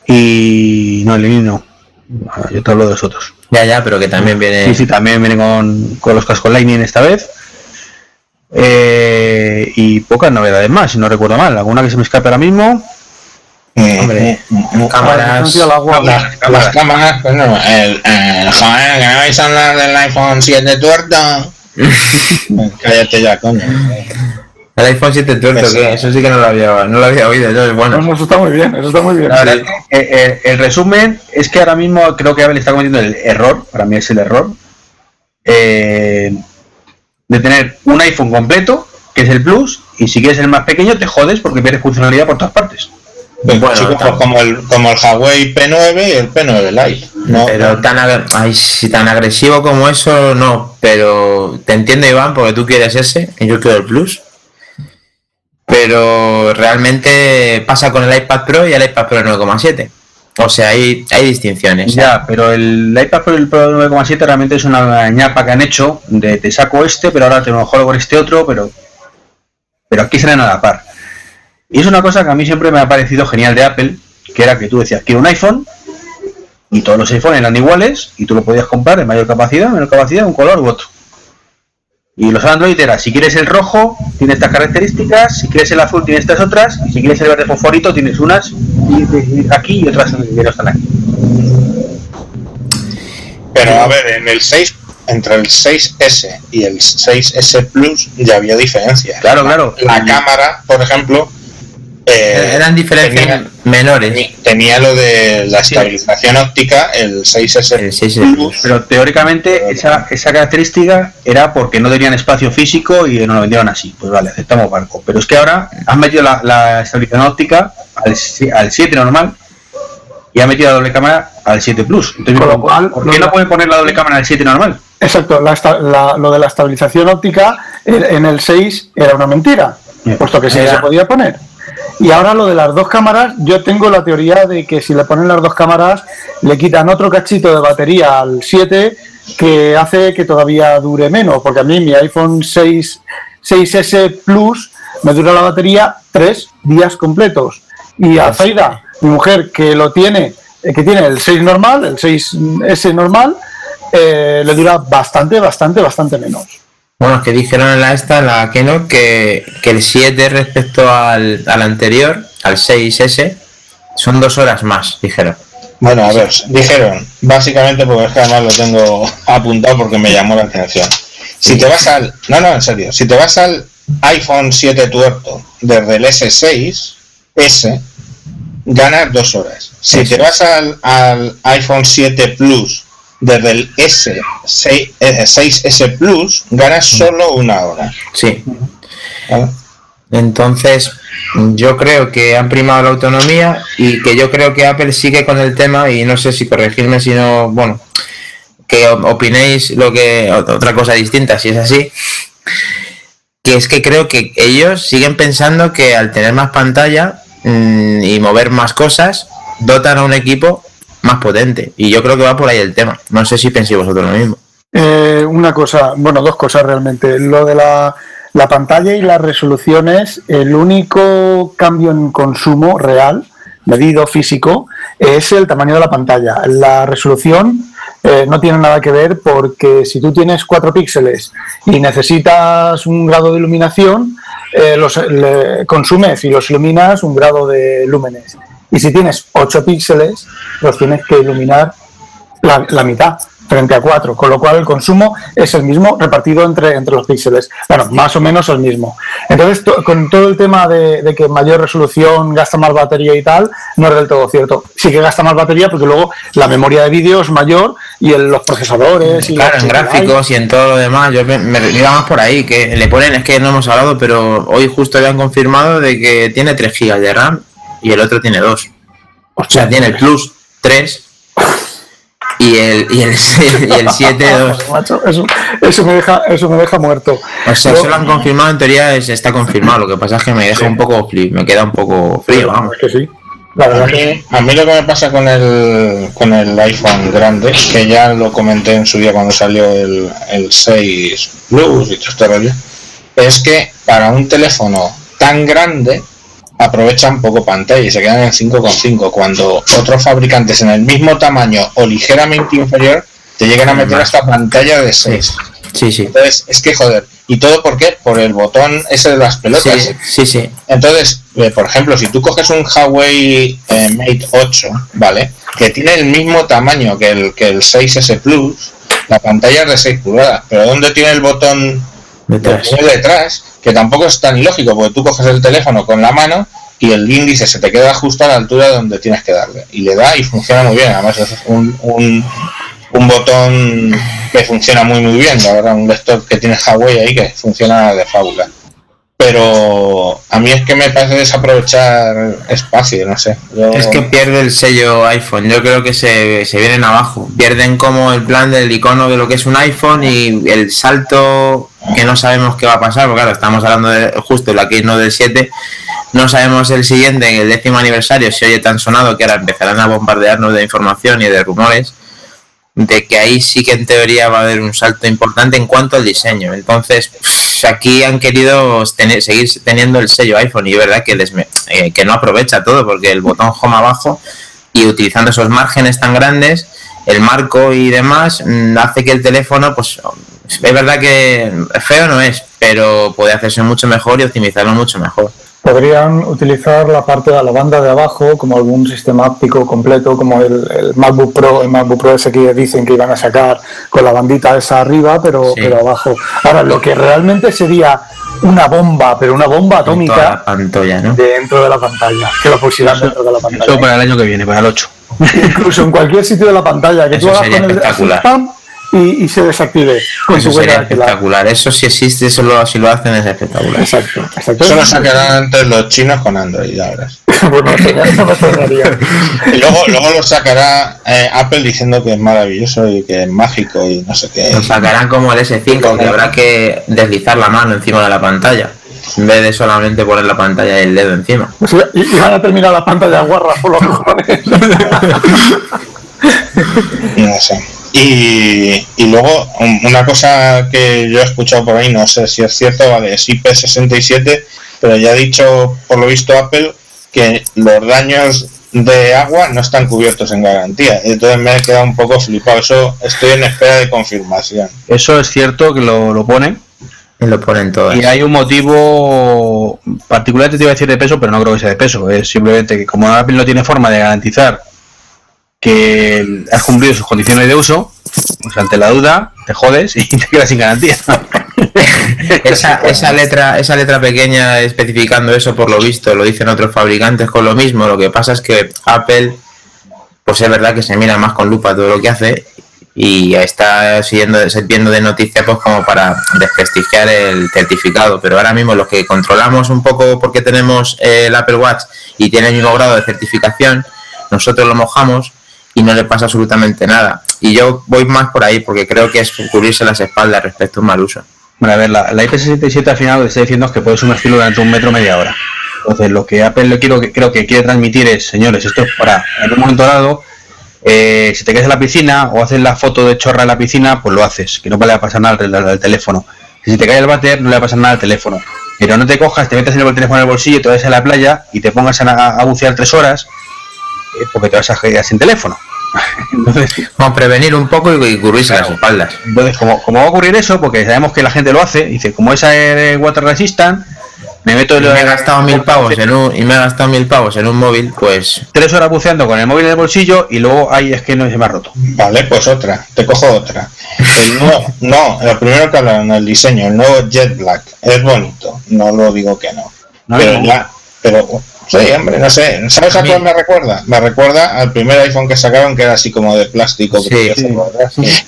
Y no, el no. Yo te hablo de los otros. Ya, ya, pero que también viene. Sí, sí, también viene con, con los cascos Lightning esta vez. Eh, y pocas novedades más, si no recuerdo mal. ¿Alguna que se me escape ahora mismo? Eh, Hombre, cámaras, las, cámaras, bueno, el, el, joder, que no vais a hablar del iPhone 7 tuerto. Cállate ya, coño. El iPhone 7 tuerto, que eso sí que no lo había, no lo había oído. Yo, bueno. eso está muy bien, eso está muy bien. el, resumen es que ahora mismo creo que Apple está cometiendo el error, para mí es el error, eh, de tener un iPhone completo, que es el Plus, y si quieres el más pequeño te jodes porque pierdes funcionalidad por todas partes. Pues bueno, como, el, como el Huawei P9 y el P9 Lite. No, pero tan, ay, si tan agresivo como eso, no. Pero te entiendo, Iván, porque tú quieres ese y yo quiero el Plus. Pero realmente pasa con el iPad Pro y el iPad Pro 9,7. O sea, hay, hay distinciones. Ya, pero el iPad Pro el Pro 9,7 realmente es una ñapa que han hecho de te saco este, pero ahora te lo mejor con este otro, pero, pero aquí salen a la par. Y es una cosa que a mí siempre me ha parecido genial de Apple, que era que tú decías, quiero un iPhone, y todos los iPhones eran iguales, y tú lo podías comprar en mayor capacidad, menor capacidad, un color u otro. Y los Android era, si quieres el rojo, tiene estas características, si quieres el azul, tiene estas otras, y si quieres el verde fosforito, tienes unas aquí y otras que no están aquí. Pero a ver, en el 6 entre el 6S y el 6S Plus ya había diferencias. Claro, claro. La cámara, por ejemplo, eh, eran diferencias menores. Tenía lo de la estabilización óptica, el 6S, Pero teóricamente esa, esa característica era porque no tenían espacio físico y no lo vendieron así. Pues vale, aceptamos barco. Pero es que ahora han metido la, estabilización óptica al, al 7 normal y han metido la doble cámara al 7 Plus. Entonces, lo cual, ¿por qué no pueden poner la doble cámara al 7 normal? Exacto, lo de la estabilización óptica en el 6 era una mentira, puesto que sí se podía poner. Y ahora lo de las dos cámaras, yo tengo la teoría de que si le ponen las dos cámaras, le quitan otro cachito de batería al 7 que hace que todavía dure menos, porque a mí mi iPhone 6, 6S Plus me dura la batería tres días completos. Y a Zaida, mi mujer, que lo tiene, eh, que tiene el 6 normal, el 6S normal, eh, le dura bastante, bastante, bastante menos. Bueno, que dijeron en la esta, en la Keynote, que, que el 7 respecto al, al anterior, al 6S, son dos horas más, dijeron. Bueno, a ver, dijeron, básicamente porque es que además lo tengo apuntado porque me llamó la atención. Si te vas al, no, no, en serio, si te vas al iPhone 7 tuerto desde el S6, S, ganas dos horas. Si te vas al, al iPhone 7 Plus desde el S 6, S Plus ganas solo una hora. Sí. Entonces, yo creo que han primado la autonomía y que yo creo que Apple sigue con el tema y no sé si corregirme si no, bueno, que opinéis lo que otra cosa distinta, si es así, que es que creo que ellos siguen pensando que al tener más pantalla mm, y mover más cosas, dotan a un equipo más potente. Y yo creo que va por ahí el tema. No sé si pensáis vosotros lo mismo. Eh, una cosa, bueno, dos cosas realmente. Lo de la, la pantalla y las resoluciones, el único cambio en consumo real, medido físico, es el tamaño de la pantalla. La resolución eh, no tiene nada que ver porque si tú tienes 4 píxeles y necesitas un grado de iluminación, eh, los consumes y los iluminas un grado de lúmenes. Y si tienes 8 píxeles, los tienes que iluminar la mitad frente a 4, con lo cual el consumo es el mismo repartido entre, entre los píxeles. Bueno, más o menos el mismo. Entonces, con todo el tema de, que mayor resolución gasta más batería y tal, no es del todo cierto. Sí que gasta más batería porque luego la memoria de vídeo es mayor y los procesadores y Claro, en gráficos y en todo lo demás, yo me, me iba más por ahí, que le ponen, es que no hemos hablado, pero hoy justo habían confirmado de que tiene 3 GB de RAM y el otro tiene 2. O sea, tiene el Plus 3 y el, y el, y el 7-2. eso, eso, me deja, eso me deja muerto. O sea, eso lo han confirmado, en teoría es, está confirmado. Lo que pasa es que me deja un poco me queda un poco frío, vamos. Es que sí. La verdad a, mí, a mí lo que me pasa con el, con el iPhone grande, que ya lo comenté en su día cuando salió el, el 6 Plus y todo este rollo, es que para un teléfono tan grande aprovechan poco pantalla y se quedan en 5,5 cuando otros fabricantes en el mismo tamaño o ligeramente inferior te llegan a meter hasta pantalla de 6. Sí, sí. Entonces, es que joder. ¿Y todo por qué? Por el botón ese de las pelotas. Sí, sí. Entonces, eh, por ejemplo, si tú coges un Huawei eh, Mate 8, ¿vale? Que tiene el mismo tamaño que el, que el 6S Plus, la pantalla es de 6 pulgadas, pero ¿dónde tiene el botón detrás? detrás que tampoco es tan ilógico, porque tú coges el teléfono con la mano y el índice se te queda justo a la altura donde tienes que darle. Y le da y funciona muy bien. Además, es un, un, un botón que funciona muy, muy bien. La verdad, un lector que tiene Huawei ahí que funciona de fábula. Pero a mí es que me parece desaprovechar espacio, no sé. Es que pierde el sello iPhone. Yo creo que se, se vienen abajo. Pierden como el plan del icono de lo que es un iPhone y el salto que no sabemos qué va a pasar, porque claro, estamos hablando de justo la que no del 7, no sabemos el siguiente, en el décimo aniversario, si oye tan sonado que ahora empezarán a bombardearnos de información y de rumores, de que ahí sí que en teoría va a haber un salto importante en cuanto al diseño. Entonces, aquí han querido tener, seguir teniendo el sello iPhone y es verdad que, eh, que no aprovecha todo porque el botón home abajo y utilizando esos márgenes tan grandes, el marco y demás, mm, hace que el teléfono pues es verdad que feo no es, pero puede hacerse mucho mejor y optimizarlo mucho mejor. Podrían utilizar la parte de la banda de abajo como algún sistema óptico completo, como el, MacBook Pro, el MacBook Pro ese que dicen que iban a sacar con la bandita esa arriba, pero, pero abajo. Ahora, lo que realmente sería una bomba, pero una bomba atómica pantalla, ¿no? dentro de la pantalla, que lo pusieran dentro de la pantalla. Eso para el año que viene, para el 8. Incluso en cualquier sitio de la pantalla, que Eso tú hagas sería con el espectacular. Y, y se desactive con Eso sería espectacular. Eso si existe, eso lo, si lo hacen es espectacular. Exacto, exacto. Eso lo sacarán antes los chinos con Android, ya verás. bueno. Y luego, luego lo sacará eh, Apple diciendo que es maravilloso y que es mágico y no sé qué. Lo sacarán como el S5, que habrá que deslizar la mano encima de la pantalla. En vez de solamente poner la pantalla y el dedo encima. O sea, y, y van a terminar la pantalla guarra por los cojones. No sé. Y, y luego, un- una cosa que yo he escuchado por ahí, no sé si es cierto, vale, es IP67, pero ya ha dicho, por lo visto, Apple, que los daños de agua no están cubiertos en garantía. Entonces me he quedado un poco flipado. Eso estoy en espera de confirmación. Eso es cierto que lo, lo pone. Y lo ponen todo. Y hay un motivo particular, te iba a decir de peso, pero no creo que sea de peso. Es simplemente que como Apple no tiene forma de garantizar que has cumplido sus condiciones de uso, pues ante la duda te jodes y te quedas sin garantía. esa, esa letra esa letra pequeña especificando eso por lo visto lo dicen otros fabricantes con lo mismo lo que pasa es que Apple pues es verdad que se mira más con lupa todo lo que hace y está siguiendo viendo de noticias pues como para desprestigiar el certificado pero ahora mismo los que controlamos un poco porque tenemos el Apple Watch y tiene el mismo grado de certificación nosotros lo mojamos y no le pasa absolutamente nada y yo voy más por ahí porque creo que es cubrirse las espaldas respecto a un mal uso bueno a ver la, la IP67 al final lo que está diciendo es que puede sumergirlo durante un metro media hora entonces lo que Apple lo quiero, creo que quiere transmitir es señores esto es para en un momento dado eh, si te quedas en la piscina o haces la foto de chorra en la piscina, pues lo haces, que no le va a pasar nada al, teléfono. Si te cae el váter, no le va a pasar nada al teléfono. Pero no te cojas, te metes el teléfono en el bolsillo, te vas a la playa y te pongas a, bucear tres horas porque te vas a quedar sin teléfono. entonces, Vamos a prevenir un poco y, cubrirse las espaldas. Entonces, como, va a ocurrir eso, porque sabemos que la gente lo hace, dice, como esa es water resistant, me meto y me he gastado mil pavos en un y me he gastado mil pavos en un móvil pues tres horas buceando con el móvil en el bolsillo y luego ahí es que no se me ha roto. Vale pues otra te cojo otra. El nuevo, no lo primero que hablaron el diseño el nuevo Jet Black es bonito no lo digo que no, pero ya pero sí hombre no sé sabes a, cuál me recuerda me recuerda al primer iPhone que sacaron que era así como de plástico sí,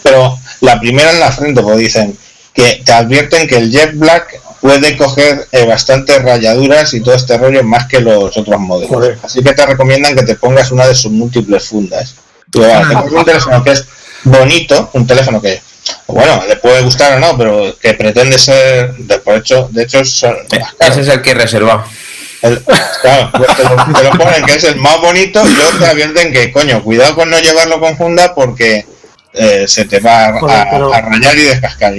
pero la primera en la frente pues dicen que te advierten que el Jet Black puede coger eh, bastantes rayaduras y todo este rollo más que los otros modelos. Así que te recomiendan que te pongas una de sus múltiples fundas. Ah. un teléfono que es bonito, un teléfono que, bueno, le puede gustar o no, pero que pretende ser, de, por hecho, de hecho, ese es el que he reservado. Claro, pues te, lo, ponen que es el más bonito y luego te advierten que, coño, cuidado con no llevarlo con funda porque eh, se te va a, rayar y descascar.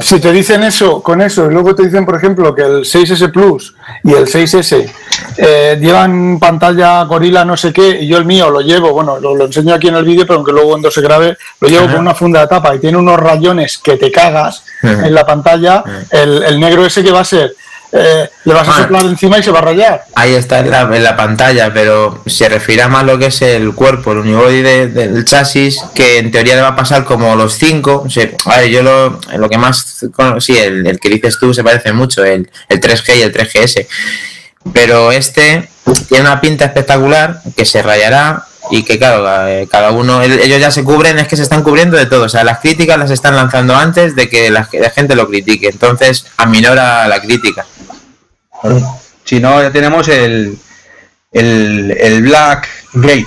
si te dicen eso, con eso, y luego te dicen, por ejemplo, que el 6S Plus y el 6S eh, llevan pantalla gorila no sé qué, y yo el mío lo llevo, bueno, lo, enseño aquí en el vídeo, pero aunque luego cuando se grabe, lo llevo con una funda de tapa y tiene unos rayones que te cagas en la pantalla, el, el negro ese que va a ser eh, le vas a soplar encima y se va a rayar. Ahí está en la, pantalla, pero se refiere a más lo que es el cuerpo, el unibody del chasis, que en teoría le va a pasar como los 5. a ver, yo lo, lo que más. Sí, el, que dices tú se parece mucho, el, el 3G y el 3GS. Pero este tiene una pinta espectacular que se rayará y que claro, eh, cada uno, ellos ya se cubren, es que se están cubriendo de todo, o sea, las críticas las están lanzando antes de que la gente lo critique, entonces aminora la crítica. Si no, ya tenemos el, el, el Black Gate.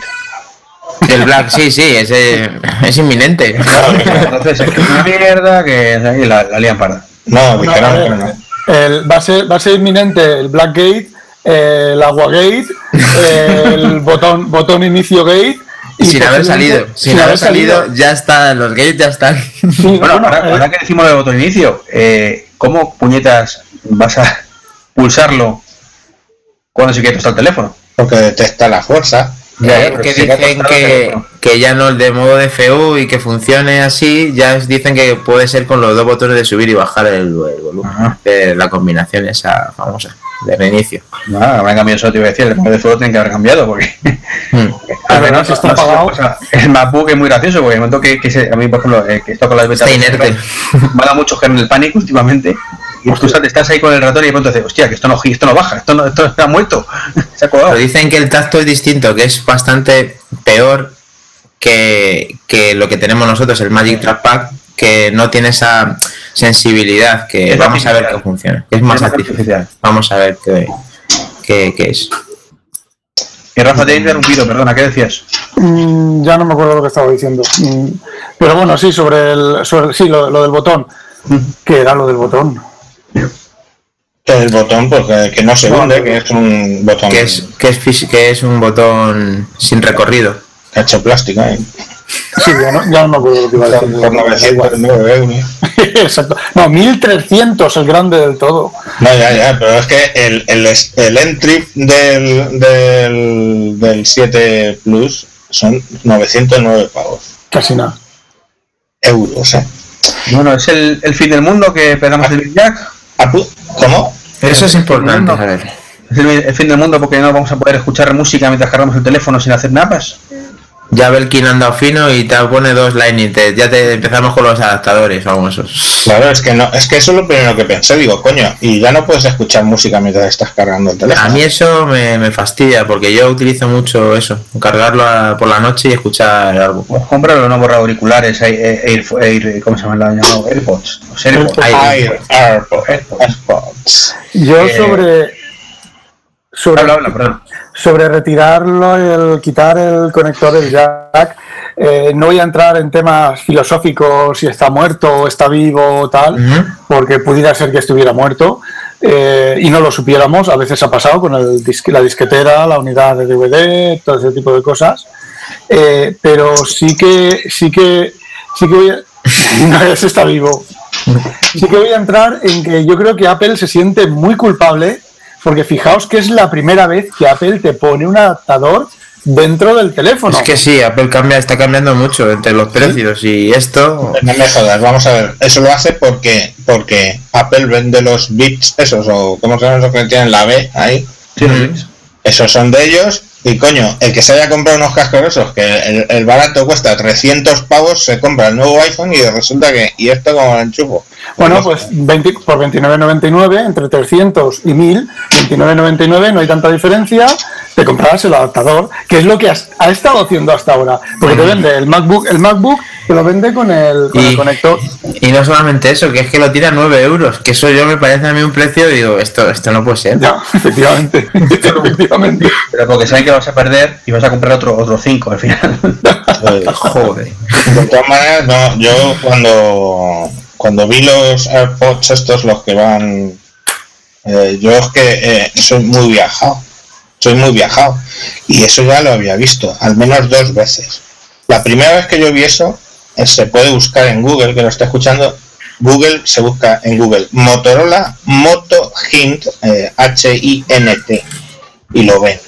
El Black, sí, sí, es, es inminente. entonces es una mierda que la, la lían para. No, no, El, va, a ser, va a ser inminente el Black Gate, el Agua Gate, el botón, botón inicio Gate. Y sin haber salido, sin, haber salido, ya están, los gates ya están. bueno, ahora, eh, que decimos del botón inicio, eh, ¿cómo puñetas vas a pulsarlo cuando se quiere el teléfono. Porque detecta la fuerza. Ya, que dicen que, que, ya no el de modo de FU y que funcione así, ya dicen que puede ser con los dos botones de subir y bajar el, volumen. De la combinación esa famosa de reinicio. No, habrán cambiado eso, te iba a decir, el modo de FU tienen que haber cambiado porque. Hmm. a ver, no, está apagado. el MacBook es muy gracioso porque me que, que a mí, por ejemplo, eh, que esto con las betas. Está inerte. Me ha dado mucho en el pánico últimamente tú estás ahí con el ratón y de pronto dices, hostia, que esto no, esto no baja, esto, no, esto está muerto. Se ha Pero dicen que el tacto es distinto, que es bastante peor que, que lo que tenemos nosotros, el Magic Trackpad, que no tiene esa sensibilidad, que vamos a ver cómo funciona. Es más artificial. Vamos a ver qué, qué, qué es. Y Rafa, te he interrumpido, perdona, ¿qué decías? Mm, ya no me acuerdo lo que estaba diciendo. Mm, pero bueno, sí, sobre el, sobre, sí, lo, lo del botón. ¿Qué era lo del botón? El botón, pues que no se hunde, que es un botón. Que es, que es, que es un botón sin recorrido. Hecho plástico, ¿eh? Sí, ya no, ya no me acuerdo lo que iba a decir. Por 909 euros. Exacto. No, 1300 el grande del todo. No, ya, ya, pero es que el, el, el entry del, del, del 7 Plus son 909 pavos. Casi nada. Euros, ¿eh? Bueno, es el, el fin del mundo que pegamos el Big Jack. ¿Cómo? Eso es importante, a ver. ¿Es el, fin del mundo porque no vamos a poder escuchar música mientras cargamos el teléfono sin hacer napas? Ya Belkin ha andado fino y te pone dos Lightning. Ya te empezamos con los adaptadores famosos. Claro, es que no, es que eso es lo primero que pensé, digo, coño, y ya no puedes escuchar música mientras estás cargando el teléfono. A mí eso me, me fastidia porque yo utilizo mucho eso, cargarlo a- por la noche y escuchar algo. Pues compra los nuevos auriculares, Air, Air, Air- ¿cómo se llama? llamado? AirPods. Los AirPods. Air, AirPods, AirPods. Yo Eh, sobre. Sobre, Habla, habla, perdón. sobre retirarlo, el quitar el conector del jack, eh, no voy a entrar en temas filosóficos si está muerto o está vivo o tal, porque pudiera ser que estuviera muerto eh, y no lo supiéramos. A veces ha pasado con el disque- la disquetera, la unidad de DVD, todo ese tipo de cosas. Eh, pero sí que, sí que, sí que voy a. No, ese está vivo. Sí que voy a entrar en que yo creo que Apple se siente muy culpable, porque fijaos que es la primera vez que Apple te pone un adaptador dentro del teléfono. Es que sí, Apple cambia, está cambiando mucho entre los precios y esto. No me jodas, vamos a ver. Eso lo hace porque porque Apple vende los bits esos, o como se llaman esos que tienen la B ahí. Esos son de ellos. Y coño, el que se haya comprado unos cascos esos, que el, el barato cuesta 300 pavos, se compra el nuevo iPhone y resulta que. ¿Y esto como lo enchufo? Bueno, pues 20 por 29.99, entre 300 y 1000, 29.99, no hay tanta diferencia, te comprarás el adaptador, que es lo que has- ha estado haciendo hasta ahora. Porque te vende el MacBook, el MacBook te lo vende con el, con el Y, conector. y no solamente eso, que es que lo tira a 9 euros, que eso yo me parece a mí un precio, digo, esto, esto no puede ser. Ya, efectivamente. efectivamente. Pero porque saben que lo vas a perder y vas a comprar otro otro 5 al final. Joder. De todas maneras, no, yo cuando, cuando vi los AirPods estos, los que van, eh, yo es que eh, soy muy viajado, soy muy viajado, y eso ya lo había visto, al menos dos veces. La primera vez que yo vi eso, eh, se puede buscar en Google, que lo está escuchando, Google se busca en Google Motorola Moto Hint, eh, H-I-N-T, y lo ven.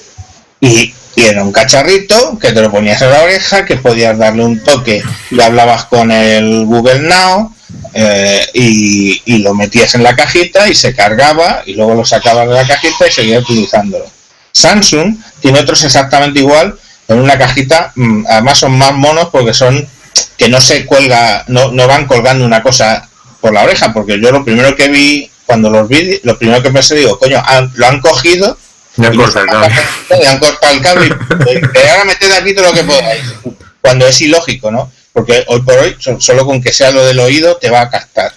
Y, y era un cacharrito que te lo ponías en la oreja, que podías darle un toque y hablabas con el Google Now eh, y, y lo metías en la cajita y se cargaba y luego lo sacabas de la cajita y seguías utilizándolo. Samsung tiene otros exactamente igual en una cajita, mm, además son más monos porque son que no se cuelga, no, no van colgando una cosa por la oreja, porque yo lo primero que vi, cuando los vi, lo primero que pensé, digo, coño, han- lo han cogido y corta el cable. le han cortado el cable y y ahora meted aquí todo lo que podáis. Cuando es ilógico, ¿no? Porque hoy por hoy, so- solo con que sea lo del oído, te va a captar.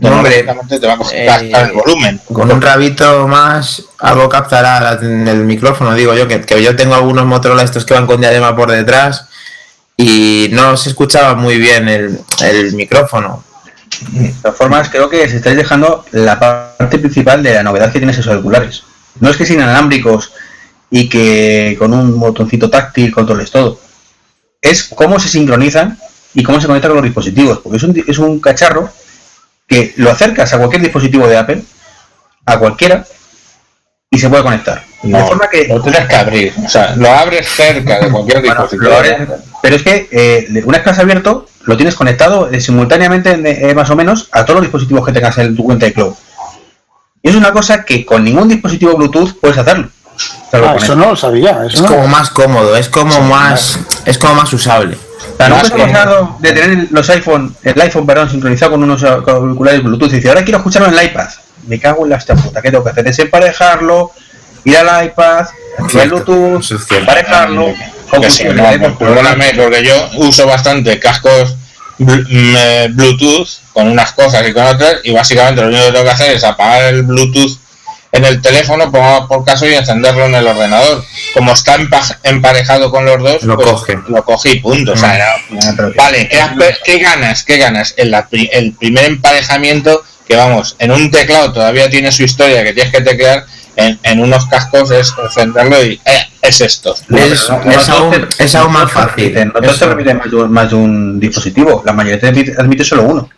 No, hombre, te va a co- eh, captar el volumen. Con un rabito más, algo captará el micrófono, digo yo, que, que yo tengo algunos Motorola estos que van con diadema por detrás y no se escuchaba muy bien el, el micrófono. De todas formas, creo que se estáis dejando la parte principal de la novedad que tienen esos auriculares. No es que sean inalámbricos y que con un botoncito táctil controles todo. Es cómo se sincronizan y cómo se conectan con los dispositivos. Porque es un, di- es un cacharro que lo acercas a cualquier dispositivo de Apple, a cualquiera, y se puede conectar. de No, forma que lo tienes que abrir. O sea, lo abres cerca de cualquier Bueno, dispositivo. lo abres, pero es que eh, una vez que has abierto, lo tienes conectado eh, simultáneamente, eh, más o menos, a todos los dispositivos que tengas en tu cuenta de cloud. Y es una cosa que con ningún dispositivo Bluetooth puedes hacerlo. Ah, eso no lo sabía. Es no. como más cómodo, es como más, es como más usable. O sea, ¿nunca más os ha que- pasado de tener los iPhone, el iPhone perdón, sincronizado con unos auriculares Bluetooth y decir, ahora quiero escucharlo en el iPad? Me cago en la hostia puta, ¿qué tengo que hacer? Es emparejarlo, ir al iPad, ir al Cierto, Bluetooth, emparejarlo. Que sí, no, pues, perdóname, porque yo uso bastante cascos mm, eh, Bluetooth con unas cosas y con otras, y básicamente lo único que tengo que hacer es apagar el Bluetooth en el teléfono, pongo por caso y encenderlo en el ordenador. Como está empa- emparejado con los dos, Lo pues, coge. Lo cogí y punto. O sea, era- pero que- Vale, ¿qué, ganas? ¿Qué ganas? En la pri- el primer emparejamiento, que vamos, en un teclado todavía tiene su historia que tienes que teclear, en, en unos cascos es encenderlo y eh, es esto. Es, No, es no aún, te- es aún no más fácil. No te Eso. permiten más de, un, más de un dispositivo. La mayoría te admite, admite solo uno.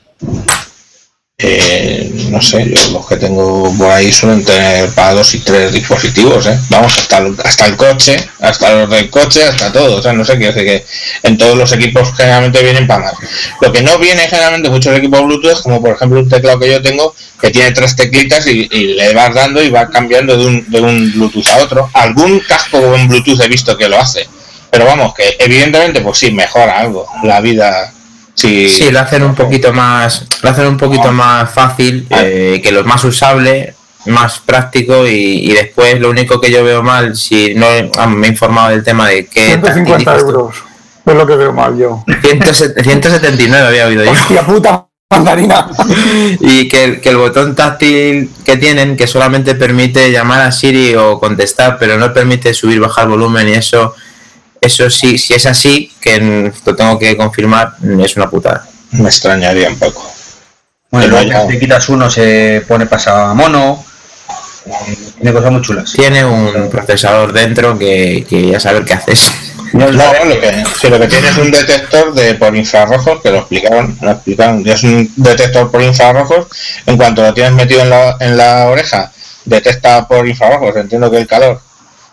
Eh, no sé, yo los que tengo por ahí suelen tener para dos y tres dispositivos, ¿eh? Vamos, hasta el, hasta el coche, hasta los del coche, hasta todo. O sea, no sé, quiero decir que en todos los equipos generalmente vienen para más. Lo que no viene generalmente en muchos equipos Bluetooth, como por ejemplo un teclado que yo tengo, que tiene tres teclitas y, y le vas dando y va cambiando de un, de un Bluetooth a otro. Algún casco con Bluetooth he visto que lo hace. Pero vamos, que evidentemente, pues sí, mejora algo la vida. Sí, Sí, lo hacen un poquito más, lo hacen un poquito más fácil, eh, que lo más usable, más práctico y, y después lo único que yo veo mal, si no ah, me he informado del tema de que 150 euros. Es lo que veo mal yo. 179 había oído yo. Hostia puta mandarina. y que el botón táctil que tienen, que solamente permite llamar a Siri o contestar, pero no permite subir, bajar volumen y eso, eso sí, si es así, que lo tengo que confirmar, es una putada. me extrañaría un poco. Bueno, luego te quitas uno se pone pasamono. eh, Tiene cosas muy chulas. Tiene un procesador dentro que, que ya saber qué haces. No, lo que, si lo que tiene es un detector de por infrarrojos, que lo explicaron, lo explicaron, es un detector por infrarrojos, en cuanto lo tienes metido en la, en la oreja, detecta por infrarrojos, entiendo que el calor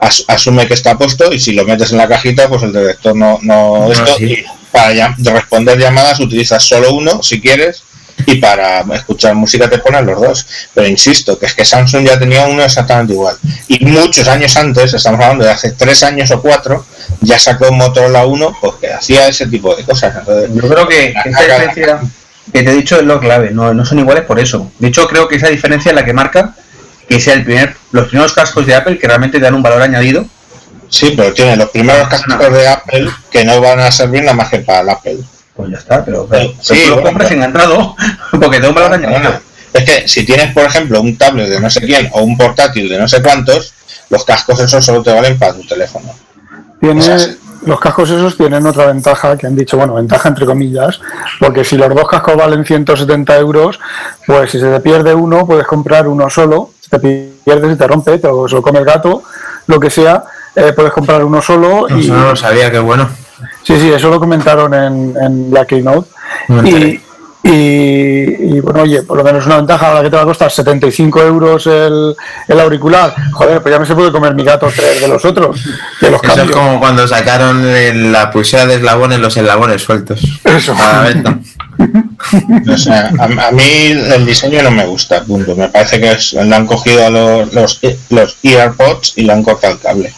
as- asume que está puesto y si lo metes en la cajita, pues el detector no, no, No, esto, sí. y para responder llamadas utilizas solo uno si quieres y para escuchar música te ponen los dos. Pero insisto, que es que Samsung ya tenía uno exactamente igual. Y muchos años antes, estamos hablando de hace tres años o cuatro, ya sacó Motorola 1 pues, que hacía ese tipo de cosas. Entonces, Yo creo que esta diferencia que te he dicho es lo clave, no, no son iguales por eso. De hecho, creo que esa diferencia es la que marca que sea el primer, los primeros cascos de Apple que realmente te dan un valor añadido. sí, pero tiene los primeros cascos de Apple que no van a servir nada más que para el Apple. Pues ya está, pero, pero, Sí, pero tú lo bueno, compras pero- porque te da un valor añadido. Es que si tienes, por ejemplo, un tablet de no sé quién o un portátil de no sé cuántos, los cascos esos solo te valen para tu teléfono. Tiene, O sea, los cascos esos tienen otra ventaja que han dicho, bueno, ventaja entre comillas, porque si los dos cascos valen 170 euros, pues si se te pierde uno, puedes comprar uno solo. Te pierdes y te rompe, te lo, se lo come el gato, lo que sea, eh, puedes comprar uno solo. y, Eso no lo sabía, qué bueno. Sí, sí, eso lo comentaron en, en la Keynote. No Y, enteré. y, y, bueno, oye, por lo menos una ventaja ahora que te va a costar 75 euros el, el auricular. Joder, pues ya me se puede comer mi gato tres de los otros. De los Eso es como cuando sacaron el- la pulsera de eslabones, los eslabones sueltos. Eso. A la venta. O sea, a, mí el diseño no me gusta, punto. Me parece que es, le han cogido los, los, los EarPods y le han cortado el cable.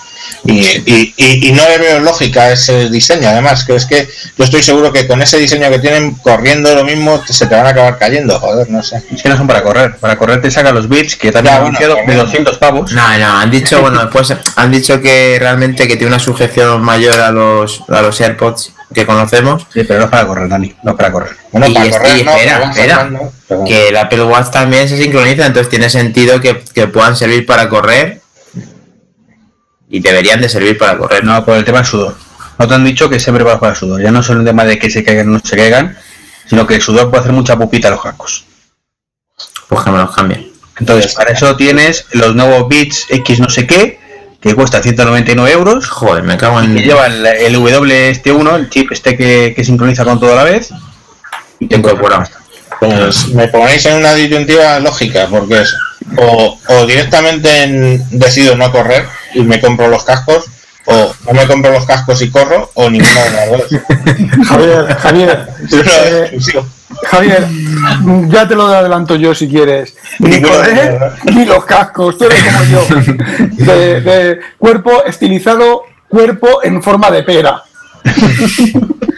Y, y, y, y no le veo lógica ese diseño, además, que es que yo estoy seguro que con ese diseño que tienen, corriendo lo mismo, se te van a acabar cayendo, joder, no sé. Es que no son para correr. Para correr te saca los bits, que también Ya, han bueno, de también. 200 pavos. No, no, han dicho, bueno, después han dicho que realmente que tiene una sujeción mayor a los, a los AirPods que conocemos. Sí, pero no es para correr, Dani, no es para correr. Bueno, Y para es- correr, no, espera, pero espera, pero- Que el Apple Watch también se sincroniza, entonces tiene sentido que, que puedan servir para correr. Y deberían de servir para correr. No, por el tema del sudor. No te han dicho que sea preparados para el sudor. Ya no es solo un tema de que se caigan o no se caigan, sino que el sudor puede hacer mucha pupita a los cascos. Pues que me los cambien. Entonces, para eso tienes los nuevos Beats X no sé qué, que cuesta 199 euros. Joder, me cago en. Que lleva el, el W1, el chip este que, que sincroniza con todo a la vez. Y te Incorporado. Pues me ponéis en una disyuntiva lógica, porque es o, o directamente en- decido no correr y me compro los cascos, o no me compro los cascos y corro, o ninguna de las dos. Javier, Javier, eh, Javier, ya te lo adelanto yo si quieres. Ni correr, dos. ni los cascos, tú eres como yo. De, de cuerpo estilizado, cuerpo en forma de pera.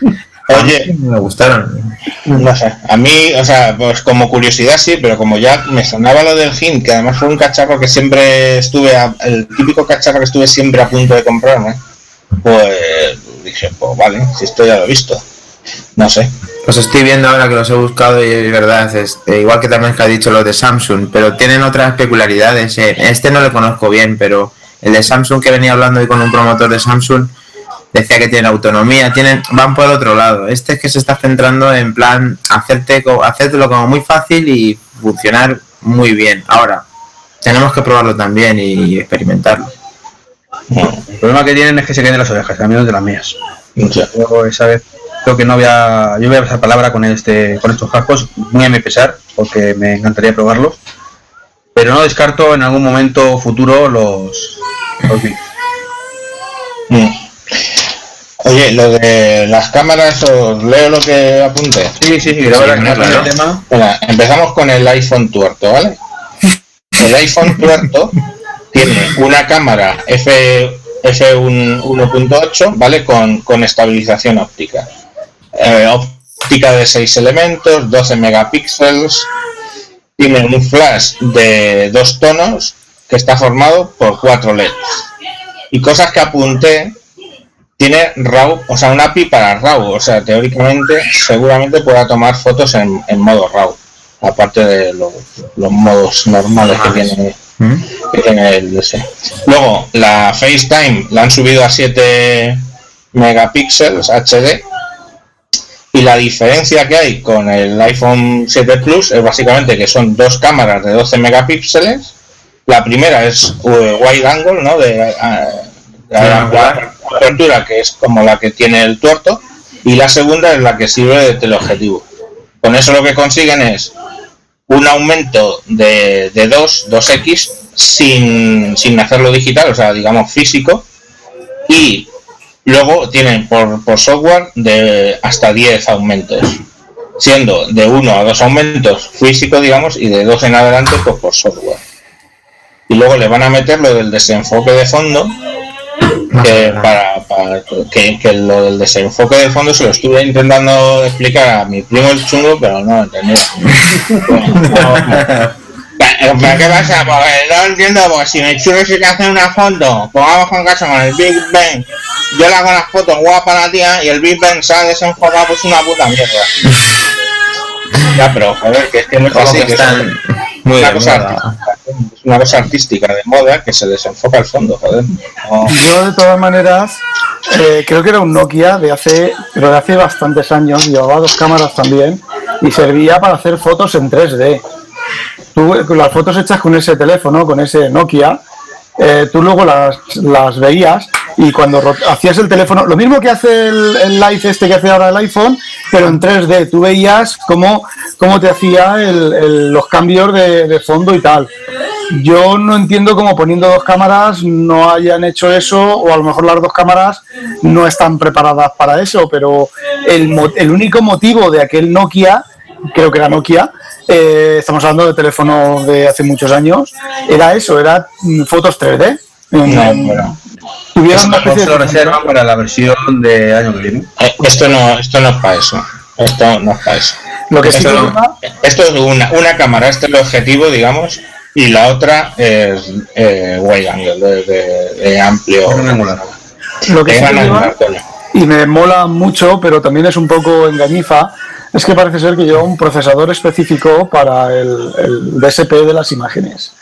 Oye, Me gustaron. no sé, a mí, o sea, pues como curiosidad sí, pero como ya me sonaba lo del GIN, que además fue un cacharro que siempre estuve, a- el típico cacharro que estuve siempre a punto de comprarme, pues dije, pues vale, si esto ya lo he visto. No sé. Los estoy viendo ahora que los he buscado y es verdad, es, eh, igual que también que ha dicho los de Samsung, pero tienen otras peculiaridades. eh. Este no lo conozco bien, pero el de Samsung que venía hablando hoy con un promotor de Samsung decía que tienen autonomía, tienen van por otro lado. Este es que se está centrando en plan hacerte hacértelo como muy fácil y funcionar muy bien. Ahora, tenemos que probarlo también y experimentarlo. El problema que tienen es que se caen de las orejas, a mí no de las mías. Ya. Yo esa vez creo que no voy a. Yo voy a pasar palabra con este con estos cascos, muy a mi pesar, porque me encantaría probarlos. Pero no descarto en algún momento futuro los, los. Oye, lo de las cámaras, os leo lo que apunté. Sí, sí, sí, no empezamos con el iPhone tuerto, ¿vale? El iPhone tuerto tiene una cámara F, f1.8, ¿vale? Con, con estabilización óptica. Eh, óptica de 6 elementos, 12 megapíxeles, tiene un flash de dos tonos que está formado por cuatro LEDs. Y cosas que apunté, tiene RAW, o sea, un API para RAW, o sea, teóricamente seguramente pueda tomar fotos en, modo RAW, aparte de los, modos normales que tiene, que tiene el DS. Luego, la FaceTime la han subido a 7 megapíxeles HD y la diferencia que hay con el iPhone 7 Plus es básicamente que son dos cámaras de 12 megapíxeles. La primera es uh, wide angle, ¿no? De, apertura, que es como la que tiene el tuerto. Y la segunda es la que sirve de teleobjetivo. Con eso lo que consiguen es un aumento de, de 2, 2x sin, sin hacerlo digital, o sea, digamos físico. Y Luego tienen por, software de hasta 10 aumentos, siendo de 1 a 2 aumentos físicos, digamos, y de 2 en adelante pues por software. Y luego le van a meter lo del desenfoque de fondo, que, para, que, lo del desenfoque de fondo se lo estuve intentando explicar a mi primo el chungo, pero no entendía. ¿Pero qué pasa? Porque no entiendo, porque si me chulo si que hacer una foto, pongamos con caso con el Big Bang, yo le hago las fotos guapa a la tía y el Big Bang sale desenfocado, pues una puta mierda. ya, pero joder, que es que no es así, que están muy una cosa artística, es una cosa artística de moda que se desenfoca el fondo, joder. Yo de todas maneras eh, creo que era un Nokia de hace, pero de hace bastantes años, llevaba dos cámaras también y servía para hacer fotos en 3D tú las fotos hechas con ese teléfono, con ese Nokia, eh, tú luego las, las, veías y cuando hacías el teléfono, lo mismo que hace el, el, live este que hace ahora el iPhone, pero en 3D, tú veías cómo, cómo te hacía el, los cambios de, fondo y tal. Yo no entiendo cómo poniendo dos cámaras no hayan hecho eso, o a lo mejor las dos cámaras no están preparadas para eso, pero el, el único motivo de aquel Nokia, creo que era Nokia, eh, estamos hablando de teléfonos de hace muchos años, era eso, era mm, fotos 3D. No, Tuvieron una especie de reserva para la versión de año que viene. Eh, esto no, esto no es para eso. Esto no es para eso. Lo que esto, esto es una, una cámara, este es el objetivo, digamos, y la otra es eh, wide angle, de, amplio. Lo que y me mola mucho, pero también es un poco engañifa, es que parece ser que lleva un procesador específico para el, DSP de las imágenes.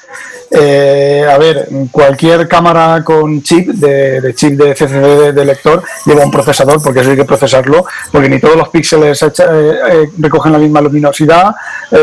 Eh, a ver, cualquier cámara con chip de, chip de CCD de, lector lleva un procesador porque eso hay que procesarlo, porque ni todos los píxeles eh, eh, recogen la misma luminosidad,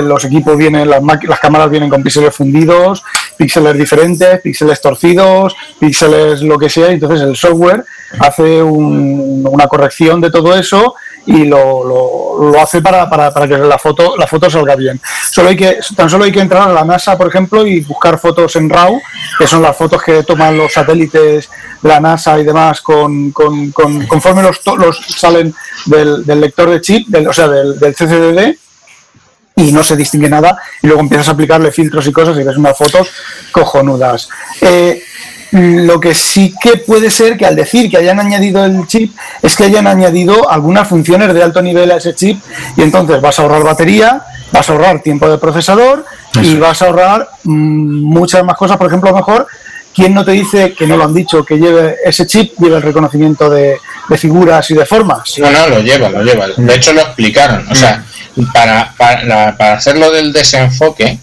los equipos vienen, las, las cámaras vienen con píxeles fundidos, píxeles diferentes, píxeles torcidos, píxeles lo que sea, entonces el software hace una corrección de todo eso y lo, lo, hace para, para, para, que la foto, la foto salga bien. Solo hay que, tan solo hay que entrar a la NASA, por ejemplo, y buscar fotos en RAW, que son las fotos que toman los satélites de la NASA y demás, con, con, con conforme los, los salen del, del, lector de chip, del, o sea, del, del CCDD, y no se distingue nada, y luego empiezas a aplicarle filtros y cosas y ves unas fotos cojonudas. Eh, lo que sí que puede ser que al decir que hayan añadido el chip es que hayan añadido algunas funciones de alto nivel a ese chip y entonces vas a ahorrar batería, vas a ahorrar tiempo de procesador y vas a ahorrar mm, muchas más cosas. Por ejemplo, a lo mejor, ¿quién no te dice que no lo han dicho, que lleve ese chip, lleve el reconocimiento de, figuras y de formas? No, no, lo lleva, lo lleva. De hecho, lo explicaron. O sea, para, para, para hacerlo del desenfoque,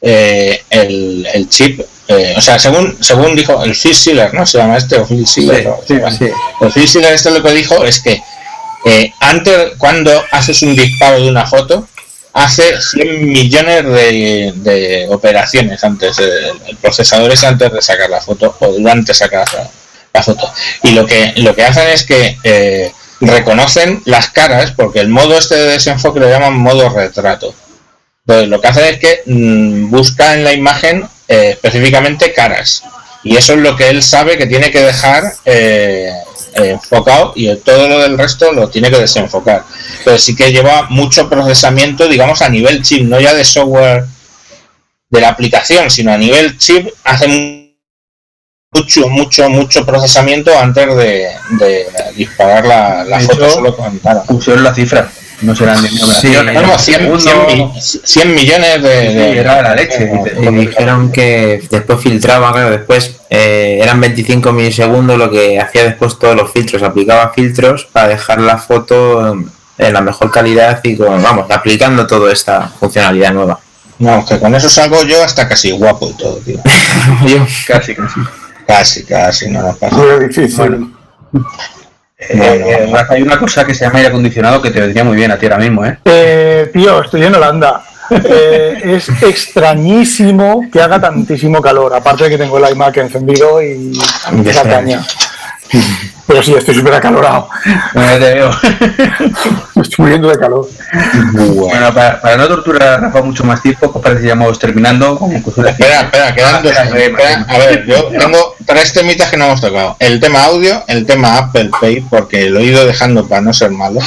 eh, el, el chip eh, o sea, según según dijo el Phil Schiller, ¿no? Se llama este, o Phil Schiller. El Phil Schiller este lo que dijo es que eh, antes, cuando haces un disparo de una foto, hace 100 millones de, operaciones antes, el, procesador es antes de sacar la foto o durante sacar la, foto. Y lo que, lo que hacen es que eh, reconocen las caras, porque el modo este de desenfoque lo llaman modo retrato. Entonces, lo que hacen es que mm, busca en la imagen eh, específicamente caras. Y eso es lo que él sabe que tiene que dejar eh, enfocado y todo lo del resto lo tiene que desenfocar. Pero sí que lleva mucho procesamiento, digamos, a nivel chip, no ya de software de la aplicación, sino a nivel chip, hace mucho, mucho, mucho procesamiento antes de, de disparar la, la De foto hecho, solo con cara. Pusieron la cifra, no serán de Sí, Tenemos 100, 100 mi- 100 millones de, Sí, de- era la leche. Y dijeron que después filtraba, claro, después eh, eran 25 milisegundos lo que hacía después todos los filtros. Aplicaba filtros para dejar la foto en la mejor calidad y con, vamos, aplicando toda esta funcionalidad nueva. No, que con eso salgo yo hasta casi guapo y todo, tío. Yo- Casi, casi. Casi, casi, no nos pasa. Muy difícil. Bueno. Eh, Bueno. eh, Rafa, hay una cosa que se llama aire acondicionado que te vendría muy bien a ti ahora mismo, ¿eh? Eh, tío, estoy en Holanda. Eh, es extrañísimo que haga tantísimo calor. Aparte de que tengo el iMac encendido y sé. caña. Pero sí, estoy súper acalorado. Te veo. Me estoy muriendo de calor. Bueno, para, para no torturar a Rafa mucho más tiempo, pues parece que ya vamos terminando con. Espera, espera, quedan Ah, dos. espera, espera, a ver, yo tengo tres temitas que no hemos tocado. El tema audio, el tema Apple Pay, porque lo he ido dejando para no ser malo.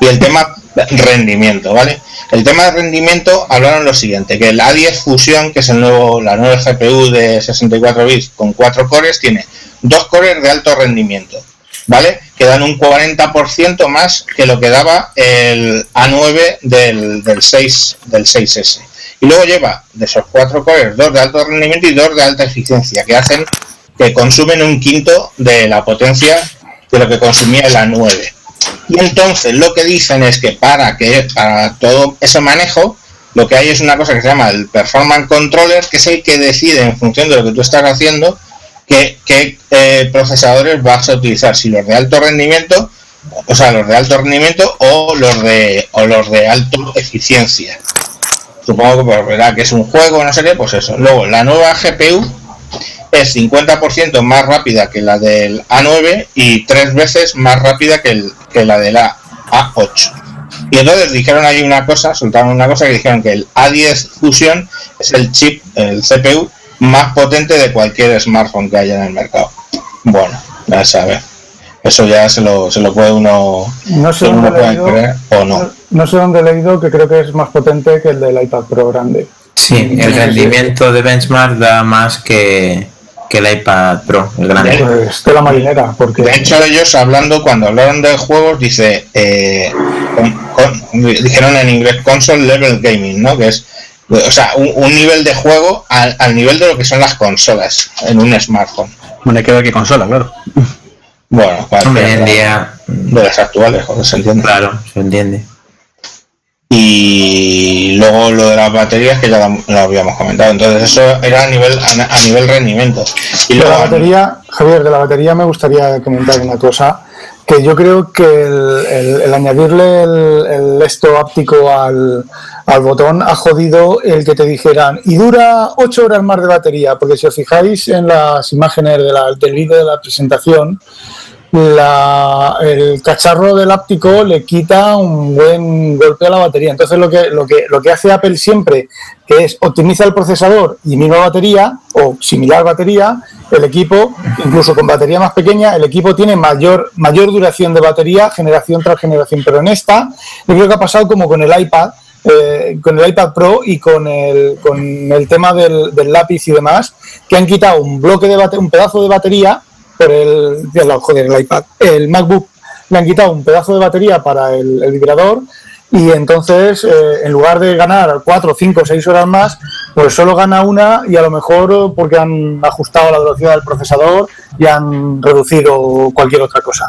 Y el tema rendimiento, ¿vale? El tema de rendimiento hablaron lo siguiente, que el A10 Fusion, que es el nuevo, la nueva GPU de 64 bits con 4 cores, tiene dos cores de alto rendimiento, ¿vale? Que dan un 40% más que lo que daba el A9 del, del 6 del 6S. Y luego lleva de esos cuatro cores dos de alto rendimiento y dos de alta eficiencia, que hacen que consumen un quinto de la potencia de lo que consumía el A9. Y entonces lo que dicen es que para que para todo ese manejo, lo que hay es una cosa que se llama el Performance Controller, que es el que decide en función de lo que tú estás haciendo qué, qué, eh, procesadores vas a utilizar, si los de alto rendimiento, o sea, los de alto rendimiento o los de o los de alto eficiencia. Supongo que pues, verá que es un juego, no sé qué, pues eso. Luego, la nueva GPU es 50% más rápida que la del A9 y tres veces más rápida que, el, que la de la A8. Y entonces dijeron ahí una cosa, soltaron una cosa que dijeron que el A10 Fusion es el chip, el CPU más potente de cualquier smartphone que haya en el mercado. Bueno, ya sabe. Eso ya se lo, se lo puede uno, No sé, uno dónde he puede leído, creer o no. no sé dónde he leído que creo que es más potente que el del iPad Pro grande. Sí, el rendimiento de benchmark da más que, que el iPad Pro, el grande. Pues de la marinera, porque De hecho, ellos hablando, cuando hablaron de juegos, dice, eh, con- con- dijeron en inglés console level gaming, ¿no? Que es, o sea, un, un nivel de juego al, al nivel de lo que son las consolas en un smartphone. Bueno, hay que ver qué consola, claro. Bueno, para Hombre, en día, de las actuales, joder, se entiende. claro, se entiende. Y luego lo de las baterías que ya lo, lo habíamos comentado. Entonces eso era a nivel a, a nivel rendimiento. Y de la luego batería, Javier, de la batería me gustaría comentar una cosa, que yo creo que el, el- el añadirle el, el esto áptico al, al botón ha jodido el que te dijeran y dura 8 horas más de batería, porque si os fijáis en las imágenes de la- del vídeo de la presentación, la- el cacharro del áptico le quita un buen golpe a la batería. Entonces lo que, lo que, lo que hace Apple siempre, que es optimiza el procesador y misma batería, o similar batería, el equipo, incluso con batería más pequeña, el equipo tiene mayor, mayor duración de batería, generación tras generación. Pero en esta, yo creo que ha pasado como con el iPad, eh, con el iPad Pro y con el, con el tema del, del lápiz y demás, que han quitado un bloque de bate- un pedazo de batería por el, joder, el iPad, el MacBook, le han quitado un pedazo de batería para el, el vibrador y entonces eh, en lugar de ganar 4, 5, 6 horas más, pues solo gana una y a lo mejor eh, porque han ajustado la velocidad del procesador y han reducido cualquier otra cosa.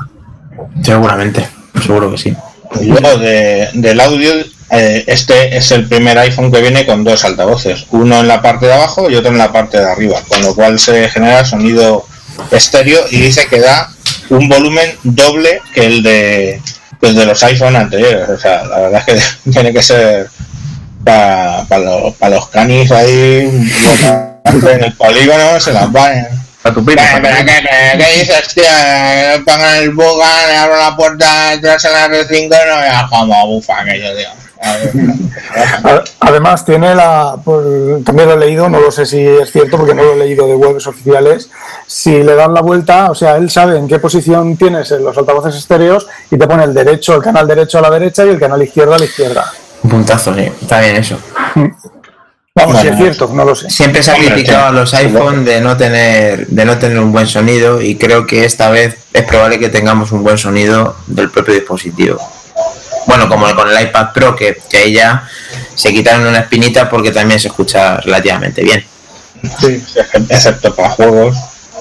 Seguramente, seguro que sí. Y luego de- del audio, eh, este es el primer iPhone que viene con dos altavoces, uno en la parte de abajo y otro en la parte de arriba, con lo cual se genera sonido estéreo y dice que da un volumen doble que el de, que el de los iPhone anteriores. O sea, la verdad es que tiene que ser para los, pa los canis ahí en el polígono se las ponen. Para tu. Pero, pero, ¿qué, qué, qué dices, tío? Que Pongan el buga, le abro la puerta detrás en la R5 y no veas como bufa. A ver. A- Además, tiene la. por- también lo he leído, no lo sé si es cierto porque no lo he leído de webs oficiales. Si le das la vuelta, o sea, él sabe en qué posición tienes en los altavoces estéreos y te pone el derecho, el canal derecho a la derecha y el canal izquierdo a la izquierda. Un puntazo, sí. Está bien eso. Vamos, No, si es cierto, no lo sé. Siempre se ha criticado a los iPhone de no tener de no tener un buen sonido y creo que esta vez es probable que tengamos un buen sonido del propio dispositivo. Bueno, como con el iPad Pro, que, que ahí ya se quitaron una espinita porque también se escucha relativamente bien. Sí. excepto para juegos,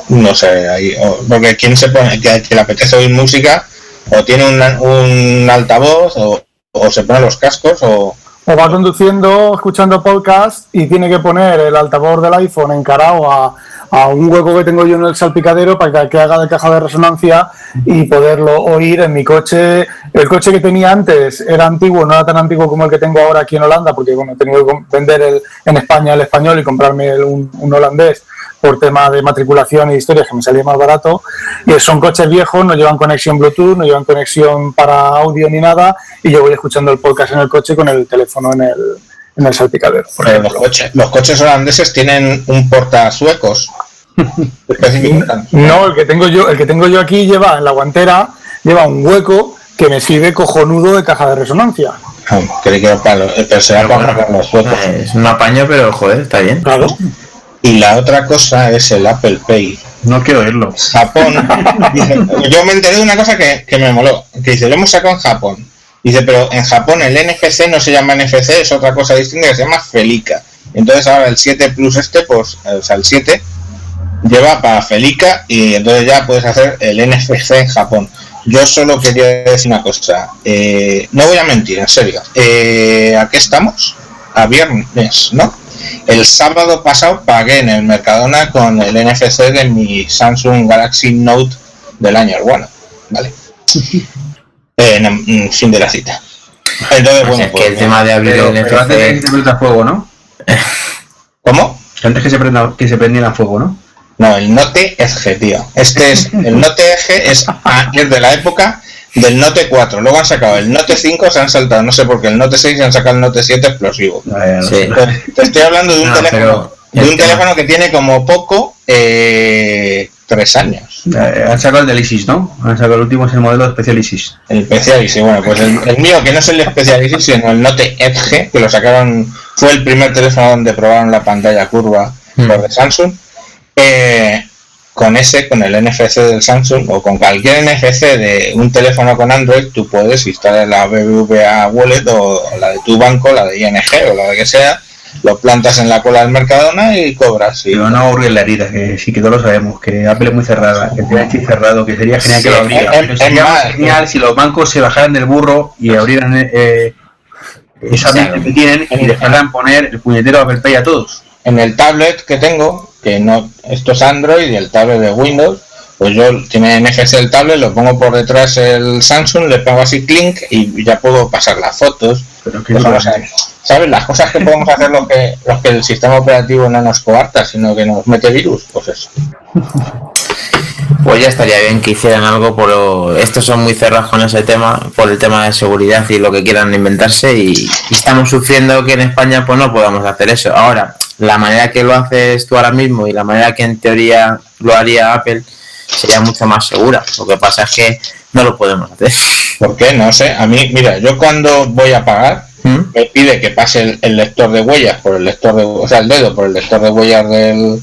no sé, ahí, o- porque quien se pone, que, que le apetece oír música, o tiene una- un altavoz, o, o se pone los cascos, o O va conduciendo, escuchando podcast y tiene que poner el altavoz del iPhone encarado a, a un hueco que tengo yo en el salpicadero para que, haga de caja de resonancia y poderlo oír en mi coche. El coche que tenía antes era antiguo, no era tan antiguo como el que tengo ahora aquí en Holanda, porque bueno, he tenido que vender el, en España el español y comprarme el- un, un holandés por tema de matriculación y historias que me salía más barato. Y son coches viejos, no llevan conexión Bluetooth, no llevan conexión para audio ni nada, y yo voy escuchando el podcast en el coche con el teléfono en el, en el salpicadero. por los coches, los coches holandeses tienen un portasuecos específico. No, el que tengo yo, el que tengo yo aquí lleva en la guantera, lleva un hueco que me sirve cojonudo de caja de resonancia. Ah, creí que era para los, pero será Pero para bueno, los suecos. Es un apaño, pero joder, está bien. Claro. Y la otra cosa es el Apple Pay. No quiero oírlo. Japón. dice- yo me enteré de una cosa que, que me moló. Que dice, lo hemos sacado en Japón. Dice, pero en Japón el NFC no se llama NFC, es otra cosa distinta se llama Felica. Entonces ahora el 7 Plus este, pues, o sea, el 7 lleva para Felica y entonces ya puedes hacer el NFC en Japón. Yo solo quería decir una cosa. eh, no voy a mentir, en serio. Eh, ¿A qué estamos? A viernes, ¿no? El sábado pasado pagué en el Mercadona con el NFC de mi Samsung Galaxy Note del año, bueno, ¿vale? Eh, no, mm, fin de la cita. Entonces, O sea, bueno, es pues, que el tema de abrir Pero, el pero antes de que se prenda fuego, ¿no? ¿Cómo? Antes que se, prenda, que se prendiera fuego, ¿no? No, el Note Edge, tío. Este es, el Note Edge es, es de la época del Note 4. Luego han sacado el Note 5, se han saltado, no sé por qué, el Note 6 y han sacado el Note 7 explosivo. Eh, Sí. Entonces, Te estoy hablando de un No, teléfono, de un teléfono que tiene como poco eh, tres años. Eh, han sacado el del ISIS, ¿no? Han sacado el último, es el modelo especial ISIS. El especial, sí, bueno, pues el, el mío, que no es el especial, sino el Note Edge, que lo sacaron, fue el primer teléfono donde probaron la pantalla curva los de Samsung. Eh, con ese, con el NFC del Samsung o con cualquier NFC de un teléfono con Android, tú puedes instalar la BBVA Wallet o la de tu banco, la de ING o la de que sea, lo plantas en la cola del Mercadona y cobras. Y, Pero no aburrir la herida, que sí que todos lo sabemos, que Apple es muy cerrada, que tiene chip cerrado, que sería genial que lo abriera. Pero sería más, genial si los bancos se bajaran del burro y abrieran eh, esa Claro. mente que tienen y dejaran poner el puñetero Apple Pay a todos. en el tablet que tengo, que no, esto es Android y el tablet de Windows, pues yo tiene NFC el tablet, lo pongo por detrás el Samsung, le pongo así clink y ya puedo pasar las fotos. Pero no sé. ¿Sabes? Las cosas que podemos hacer los que, los que el sistema operativo no nos coarta, sino que nos mete virus, pues eso. Pues ya estaría bien que hicieran algo por lo- estos son muy cerrados con ese tema, por el tema de seguridad y lo que quieran inventarse y, y estamos sufriendo que en España pues no podamos hacer eso. Ahora, la manera que lo haces tú ahora mismo y la manera que en teoría lo haría Apple sería mucho más segura. Lo que pasa es que no lo podemos hacer. ¿Por qué? No sé. A mí, mira, yo cuando voy a pagar, ¿Mm? me pide que pase el, el lector de huellas por el lector de, o sea, el dedo por el lector de huellas del,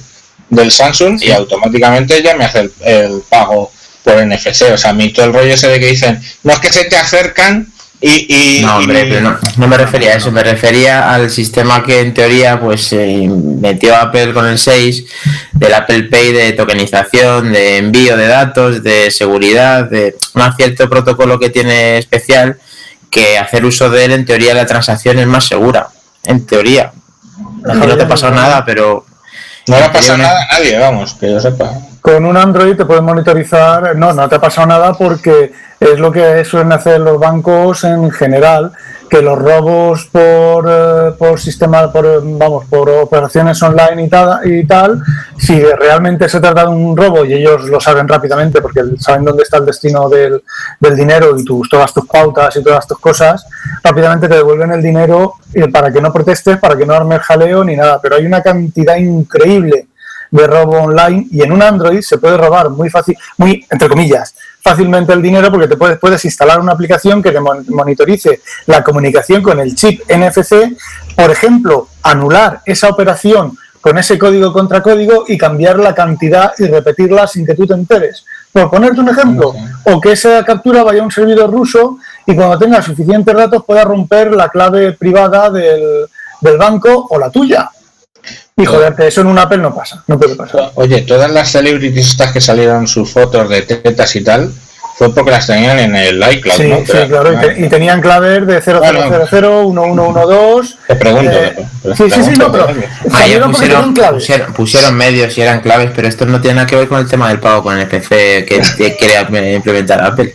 del Samsung y automáticamente ya me hace el, el pago por NFC. O sea, a mí todo el rollo ese de que dicen, no es que se te acercan y... y No, hombre, y- pero no, no me refería a eso, me refería al sistema que en teoría pues eh, metió Apple con el 6, del Apple Pay de tokenización, de envío de datos, de seguridad, de un cierto protocolo que tiene especial que hacer uso de él en teoría la transacción es más segura, en teoría. A ti no te ha pasado nada, pero No le ha pasado nada a nadie, vamos, que yo sepa. Con un Android te pueden monitorizar, no, no te ha pasado nada porque es lo que suelen hacer los bancos en general, que los robos por, eh, por sistema, por, vamos, por operaciones online y tal, y tal, si realmente se trata de un robo y ellos lo saben rápidamente porque saben dónde está el destino del, del dinero y tus, todas tus pautas y todas tus cosas, rápidamente te devuelven el dinero eh, para que no protestes, para que no armes jaleo ni nada, pero hay una cantidad increíble de robo online y en un Android se puede robar muy fácil, muy, entre comillas, fácilmente el dinero porque te puedes, puedes instalar una aplicación que te monitorice la comunicación con el chip NFC, por ejemplo, anular esa operación con ese código contra código y cambiar la cantidad y repetirla sin que tú te enteres. Por ponerte un ejemplo, o que esa captura vaya a un servidor ruso y cuando tenga suficientes datos pueda romper la clave privada del, del banco o la tuya. Y joderte, eso en un Apple no pasa, no puede pasar. Oye, todas las celebrities estas que salieron sus fotos de tetas y tal, fue porque las tenían en el iCloud, sí, ¿no? Sí, claro, y, tenían claves de 0000, 1112. Te pregunto. Eh, sí, sí, sí, no, pero. Pusieron, pusieron, pusieron, medios y eran claves, pero esto no tiene nada que ver con el tema del pago con el PC que, que quiere implementar Apple.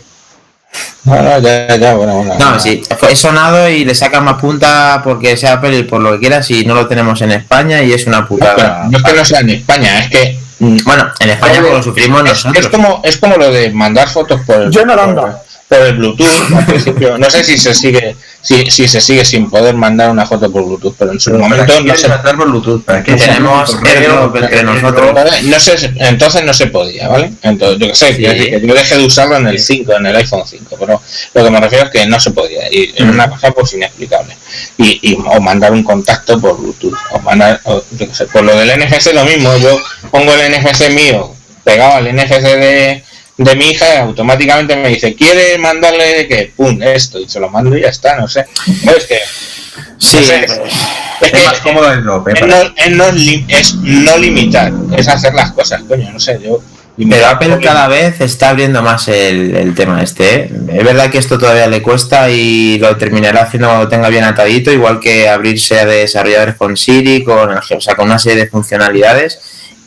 No, ya, ya, bueno, bueno. No, sí, he sonado y le sacan más punta porque sea Apple y por lo que quieras y no lo tenemos en España y es una putada. No, es que no sea en España, es que. Mm, bueno, en España lo sufrimos nosotros. Es como, es como lo de mandar fotos por Yo en Holanda por el Bluetooth al principio. No sé si se sigue si, si se sigue sin poder mandar una foto por Bluetooth, pero en su momento no se mandar por Bluetooth. ¿Para qué tenemos entre nosotros. No sé, entonces no se podía, ¿vale? Entonces, yo que sé, yo dejé de usarlo en el 5, en el iPhone 5, pero lo que me refiero es que no se podía y era una cosa pues inexplicable. Y, y, o mandar un contacto por Bluetooth, o mandar, o, yo que sé, por lo del NFC lo mismo, yo pongo el NFC mío pegado al NFC de de mi hija automáticamente me dice, ¿quiere mandarle que Pum, esto, y se lo mando y ya está, no sé. es que... Sí, es, más cómodo el drop, es, no, es, no, limitar, es hacer las cosas, coño, no sé, yo... Pero Apple cada vez está abriendo más el, el tema este. ¿eh? Es verdad que esto todavía le cuesta y lo terminará haciendo cuando tenga bien atadito, igual que abrirse a desarrolladores con Siri, con, o sea, con una serie de funcionalidades.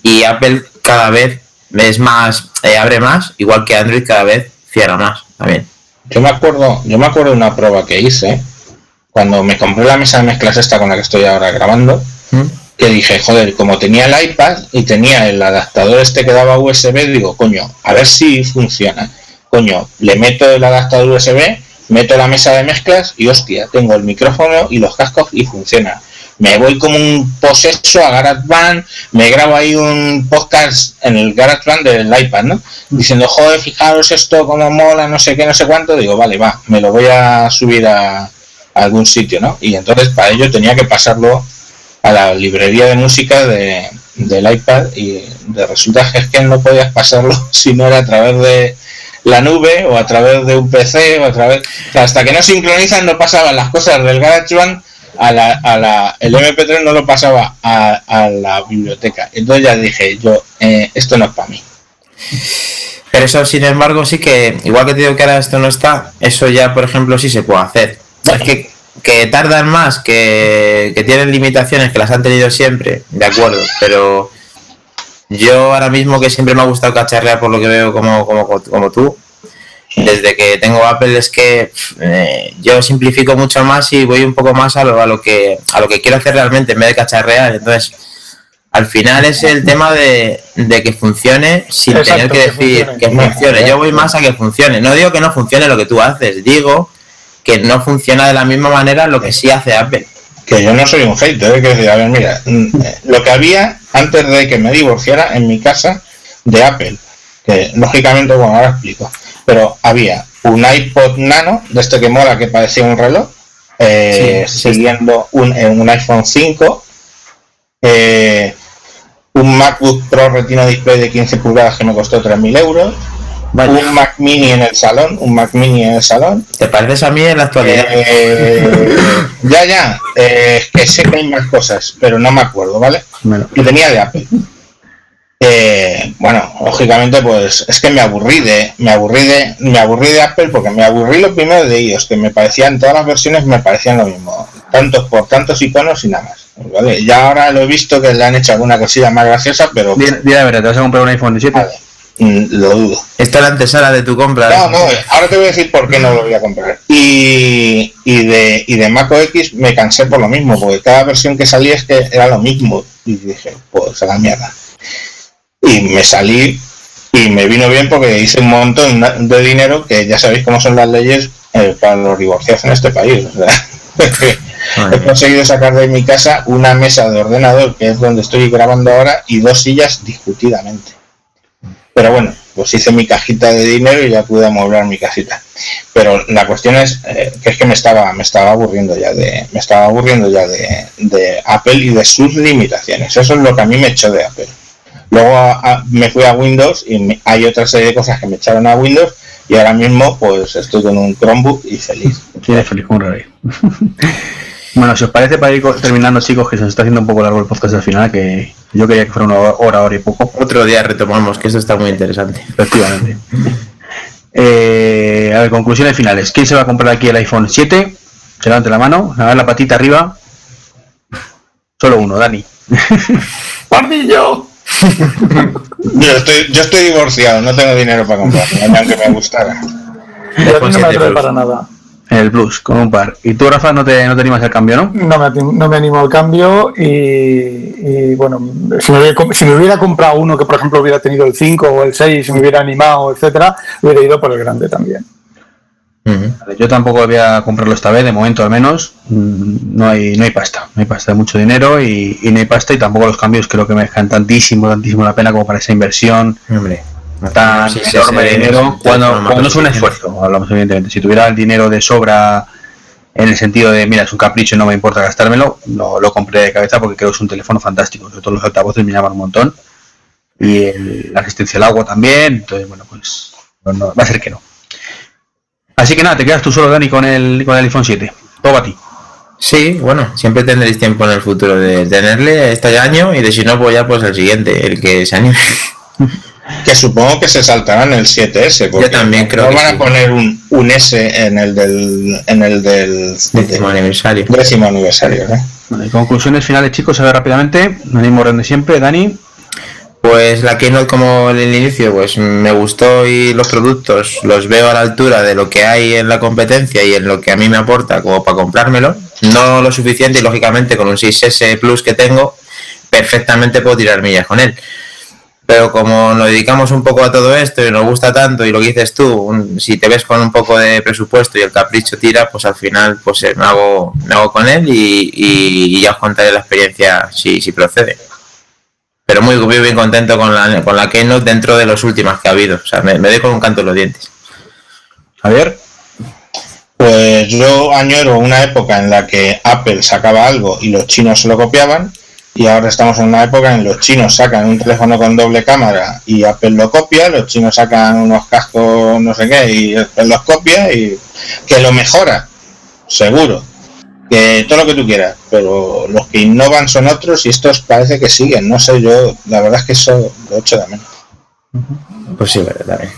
Y Apple cada vez es más, eh, abre más, igual que Android cada vez cierra más también. Yo me acuerdo, yo me acuerdo de una prueba que hice cuando me compré la mesa de mezclas esta con la que estoy ahora grabando, ¿Mm? que dije, joder, como tenía el iPad y tenía el adaptador este que daba USB, digo, coño, a ver si funciona. Coño, le meto el adaptador USB, meto la mesa de mezclas y hostia, tengo el micrófono y los cascos y funciona me voy como un poseso a GarageBand, me grabo ahí un podcast en el GarageBand del iPad, ¿no? Diciendo, joder, fijaros esto, como mola, no sé qué, no sé cuánto. Digo, vale, va, me lo voy a subir a, algún sitio, ¿no? Y entonces para ello tenía que pasarlo a la librería de música de, del iPad y de resulta que es que no podías pasarlo si no era a través de la nube o a través de un PC o a través... hasta que no sincronizan no pasaban las cosas del GarageBand a la, a la, el MP3 no lo pasaba a, a la biblioteca. Entonces ya dije, yo, eh, esto no es para mí. Pero eso, sin embargo, sí que, igual que te digo que ahora esto no está, eso ya, por ejemplo, sí se puede hacer. Es que, que tardan más, que, que tienen limitaciones, que las han tenido siempre, de acuerdo, pero yo ahora mismo que siempre me ha gustado cacharrear por lo que veo como, como, como tú, desde que tengo Apple es que eh, yo simplifico mucho más y voy un poco más a lo, a lo que a lo que quiero hacer realmente en vez de cacharrear. Entonces, al final es el tema de, que funcione sin tener que, decir que funcione. Yo voy más a que funcione. No digo que no funcione lo que tú haces, digo que no funciona de la misma manera lo que sí hace Apple. Que yo no soy un hater, ¿eh? que decir, a ver, mira, mm, eh, lo que había antes de que me divorciara en mi casa de Apple, que lógicamente, bueno, ahora explico pero había un iPod Nano, de este que mola, que parecía un reloj, eh, siguiendo un, un, iPhone 5, eh, un MacBook Pro Retina Display de 15 pulgadas que me costó 3.000 euros, un Mac Mini en el salón, un Mac Mini en el salón. ¿Te pareces a mí en la actualidad? Eh, ya, ya, es que sé que hay más cosas, pero no me acuerdo, ¿vale? Y tenía de Apple. Eh, bueno, lógicamente, pues es que me aburrí de, me aburrí de, me aburrí de Apple porque me aburrí lo primero de ellos, que me parecían, todas las versiones me parecían lo mismo, tantos por tantos iconos y nada más. ¿vale? Ya ahora lo he visto que le han hecho alguna cosilla más graciosa, pero. Dile, a ver, ¿te vas a comprar un iPhone 17? Mm, lo dudo. Esta es la antesala de tu compra. No, no, ahora te voy a decir por qué no lo voy a comprar. Y, y de, y de Mac OS me cansé por lo mismo, porque cada versión que salía es que era lo mismo. Y dije, pues a la mierda y me salí y me vino bien porque hice un montón de dinero que ya sabéis cómo son las leyes eh, para los divorciados en este país. he conseguido sacar de mi casa una mesa de ordenador, que es donde estoy grabando ahora, y dos sillas discutidamente. Pero bueno, pues hice mi cajita de dinero y ya pude amueblar mi casita. Pero la cuestión es eh, que es que me estaba, me estaba aburriendo ya de, me estaba aburriendo ya de, de Apple y de sus limitaciones. Eso es lo que a mí me echó de Apple. Luego a- a- me fui a Windows y me- hay otra serie de cosas que me echaron a Windows y ahora mismo pues estoy con un Chromebook y feliz. Tiene feliz como un rey. bueno, si os parece, para ir terminando, chicos, que se nos está haciendo un poco largo el podcast al final, que yo quería que fuera una hora, hora y poco. Otro día retomamos, que eso está muy interesante. Efectivamente. Eh, a ver, conclusiones finales. ¿Quién se va a comprar aquí el iPhone 7? Se levante la mano, a ver la patita arriba. Solo uno, Dani. ¡Pardillo! Yo estoy, yo estoy divorciado, no tengo dinero para comprar, aunque me gustara. No me 7 atrae Plus. para nada. El Plus, con un par. Y tú, Rafa, no te, no te animas al cambio, ¿no? No me, no me animo al cambio y, y, bueno, si me, hubiera, com- si me hubiera comprado uno que por ejemplo hubiera tenido el 5 o el 6, si me hubiera animado, etcétera, hubiera ido por el grande también. Vale, Yo tampoco voy a comprarlo esta vez, de momento al menos. Mm, No hay, no hay pasta, no hay pasta, hay mucho dinero y, y no hay pasta y tampoco los cambios creo que me dejan tantísimo, tantísimo la pena como para esa inversión Hombre. tan Sí, sí, enorme de dinero cuando, cuando es un esfuerzo, hablamos evidentemente. Si tuviera el dinero de sobra en el sentido de, mira, es un capricho y no me importa gastármelo, lo, lo compré de cabeza porque creo que es un teléfono fantástico, sobre todo los altavoces me llaman un montón y el- la asistencia al agua también, entonces bueno, pues no- no, va a ser que no. Así que nada, te quedas tú solo, Dani, con el, con el iPhone 7. Todo a ti. Sí, bueno, siempre tendréis tiempo en el futuro de tenerle este año y de si no, pues ya pues el siguiente, el que se anime. Que supongo que se saltarán el 7S. Porque también creo no que van sí. a poner un, un S en el del, en el del Décimo aniversario. décimo aniversario. ¿eh? Vale, conclusiones finales, chicos, a ver rápidamente. Lo mismo orden de siempre, Dani. Pues la Keynote como en el inicio, pues me gustó y los productos los veo a la altura de lo que hay en la competencia y en lo que a mí me aporta como para comprármelo. No lo suficiente y lógicamente con un 6S Plus que tengo, perfectamente puedo tirar millas con él. Pero como nos dedicamos un poco a todo esto y nos gusta tanto y lo que dices tú, un- si te ves con un poco de presupuesto y el capricho tira, pues al final pues eh, me hago, me hago con él y, y- y ya os contaré la experiencia si, si procede pero muy, bien contento con la, con la Keynote dentro de las últimas que ha habido. O sea, me, me doy con un canto en los dientes. Javier. Pues yo añoro una época en la que Apple sacaba algo y los chinos se lo copiaban. Y ahora estamos en una época en que los chinos sacan un teléfono con doble cámara y Apple lo copia, los chinos sacan unos cascos no sé qué y Apple los copia y que lo mejora, seguro. Que todo lo que tú quieras, pero los que innovan son otros y estos parece que siguen, no sé, yo la verdad es que eso lo echo de menos. Pues sí, verdad. también.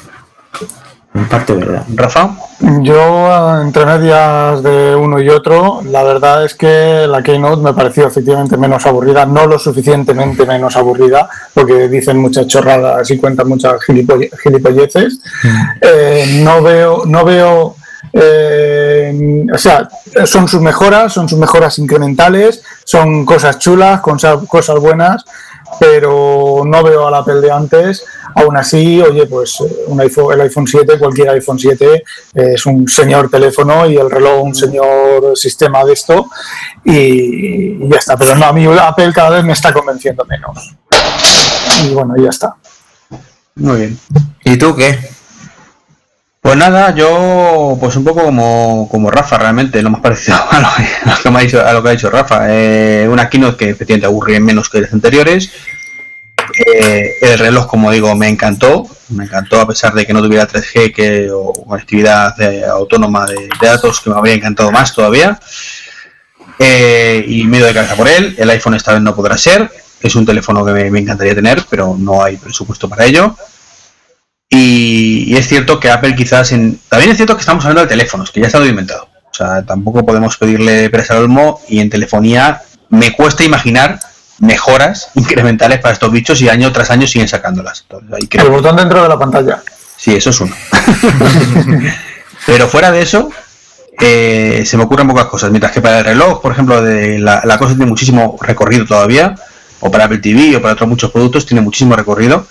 En parte verdad. Rafa. Yo, entre medias de uno y otro, la verdad es que la Keynote me pareció efectivamente menos aburrida, no lo suficientemente menos aburrida, porque dicen muchas chorradas y cuentan muchas gilipolle- gilipolleces. Eh, no veo, no veo, eh, o sea, son sus mejoras, son sus mejoras incrementales, son cosas chulas, cosas, buenas, pero no veo al Apple de antes. Aún así, oye, pues eh, un iPhone, el iPhone 7, cualquier iPhone 7 eh, es un señor teléfono y el reloj un señor sistema de esto y, y ya está. Pero no, a mí Apple cada vez me está convenciendo menos. Y bueno, ya está. Muy bien. ¿Y tú qué? Pues nada, yo pues un poco como, como Rafa realmente, lo más parecido a lo, que- me ha dicho, a lo que ha dicho Rafa. Eh, una keynote que efectivamente aburre menos que las anteriores. Eh, el reloj, como digo, me encantó. Me encantó a pesar de que no tuviera 3G que, o conectividad eh, autónoma de, datos, que me habría encantado más todavía. Eh, y ido de cabeza por él. El iPhone esta vez no podrá ser. Es un teléfono que me encantaría tener, pero no hay presupuesto para ello. Y, y es cierto que Apple quizás en... También es cierto que estamos hablando de teléfonos, que ya está todo inventado. O sea, tampoco podemos pedirle presa al olmo y en telefonía me cuesta imaginar mejoras incrementales para estos bichos y año tras año siguen sacándolas. Entonces, ahí El creo- botón dentro de la pantalla. Sí, eso es uno. Pero fuera de eso, eh, se me ocurren pocas cosas. Mientras que para el reloj, por ejemplo, de la, la cosa tiene muchísimo recorrido todavía, o para Apple TV o para otros muchos productos, tiene muchísimo recorrido.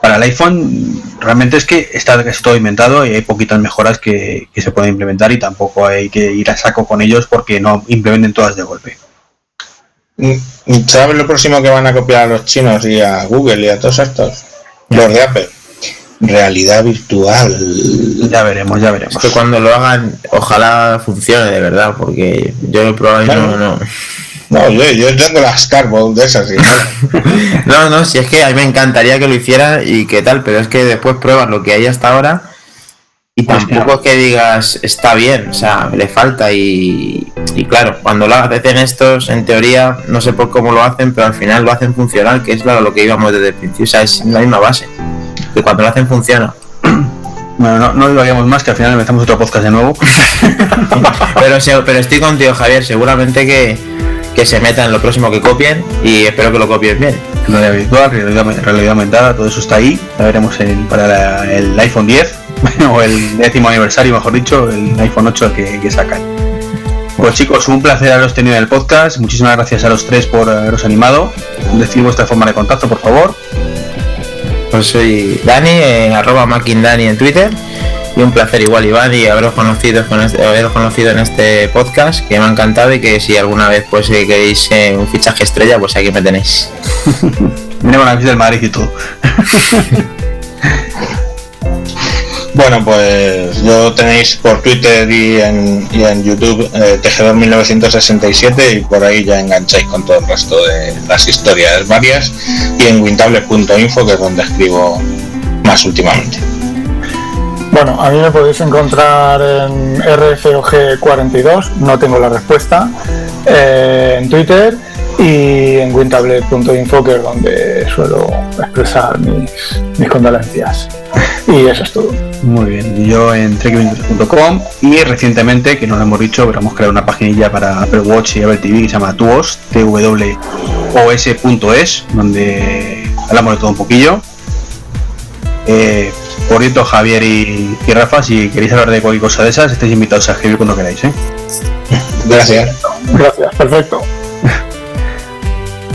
Para el iPhone, realmente es que está casi todo inventado y hay poquitas mejoras que, que se pueden implementar y tampoco hay que ir a saco con ellos porque no implementen todas de golpe. Mm, ¿Sabes lo próximo que van a copiar a los chinos y a Google y a todos estos? Los de Apple. realidad virtual. Ya veremos, ya veremos. Es que cuando lo hagan, ojalá funcione de verdad, porque yo lo he probado y no, no. No, yo, yo tengo las Cardboard de esas. ¿sí? No, no, si es que a mí me encantaría que lo hiciera y qué tal, pero es que después pruebas lo que hay hasta ahora y tampoco es que digas está bien, o sea, le falta y, y claro, cuando lo hacen estos, en teoría, no sé por cómo lo hacen, pero al final lo hacen funcionar, que es claro, lo que íbamos desde el principio, o sea, es la misma base, que cuando lo hacen funciona. Bueno, no, no divaguemos más, que al final empezamos otro podcast de nuevo. Pero, pero estoy contigo, Javier, seguramente que, que se metan lo próximo que copien y espero que lo copien bien. realidad virtual, realidad, aumentada, todo eso está ahí. Ya veremos para la- el iPhone 10 o el décimo aniversario, mejor dicho, el iPhone 8 que, que sacan. Pues chicos, un placer haberos tenido en el podcast. Muchísimas gracias a los tres por haberos animado. Decid vuestra forma de contacto, por favor. Pues soy Dani, eh, arroba Dani en Twitter. Y un placer igual, Iván, y haberos conocido, con este, haberos conocido en este podcast, que me ha encantado y que si alguna vez pues eh, queréis eh, un fichaje estrella, pues aquí me tenéis. Viene con la del Madrid y todo. Bueno, pues yo tenéis por Twitter y en, y en YouTube eh, Tejedor 1967 y por ahí ya engancháis con todo el resto de las historias varias y en wintable.info que es donde escribo más últimamente. Bueno, a mí me podéis encontrar en RFOG42, no tengo la respuesta, eh, en Twitter y en wintablet.info, que es donde suelo expresar mis, condolencias. Y eso es todo. Muy bien, yo en trek23.com y recientemente, que no lo hemos dicho, pero hemos creado una paginilla para Apple Watch y Apple TV que se llama Tuos, twos.es, donde hablamos de todo un poquillo. Eh, por cierto, Javier y, y Rafa, si queréis hablar de cualquier cosa de esas, estáis invitados a escribir cuando queráis. ¿eh? Gracias. Gracias, perfecto.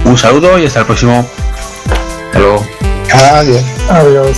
Un saludo y hasta el próximo. Hasta luego. Adiós. Adiós.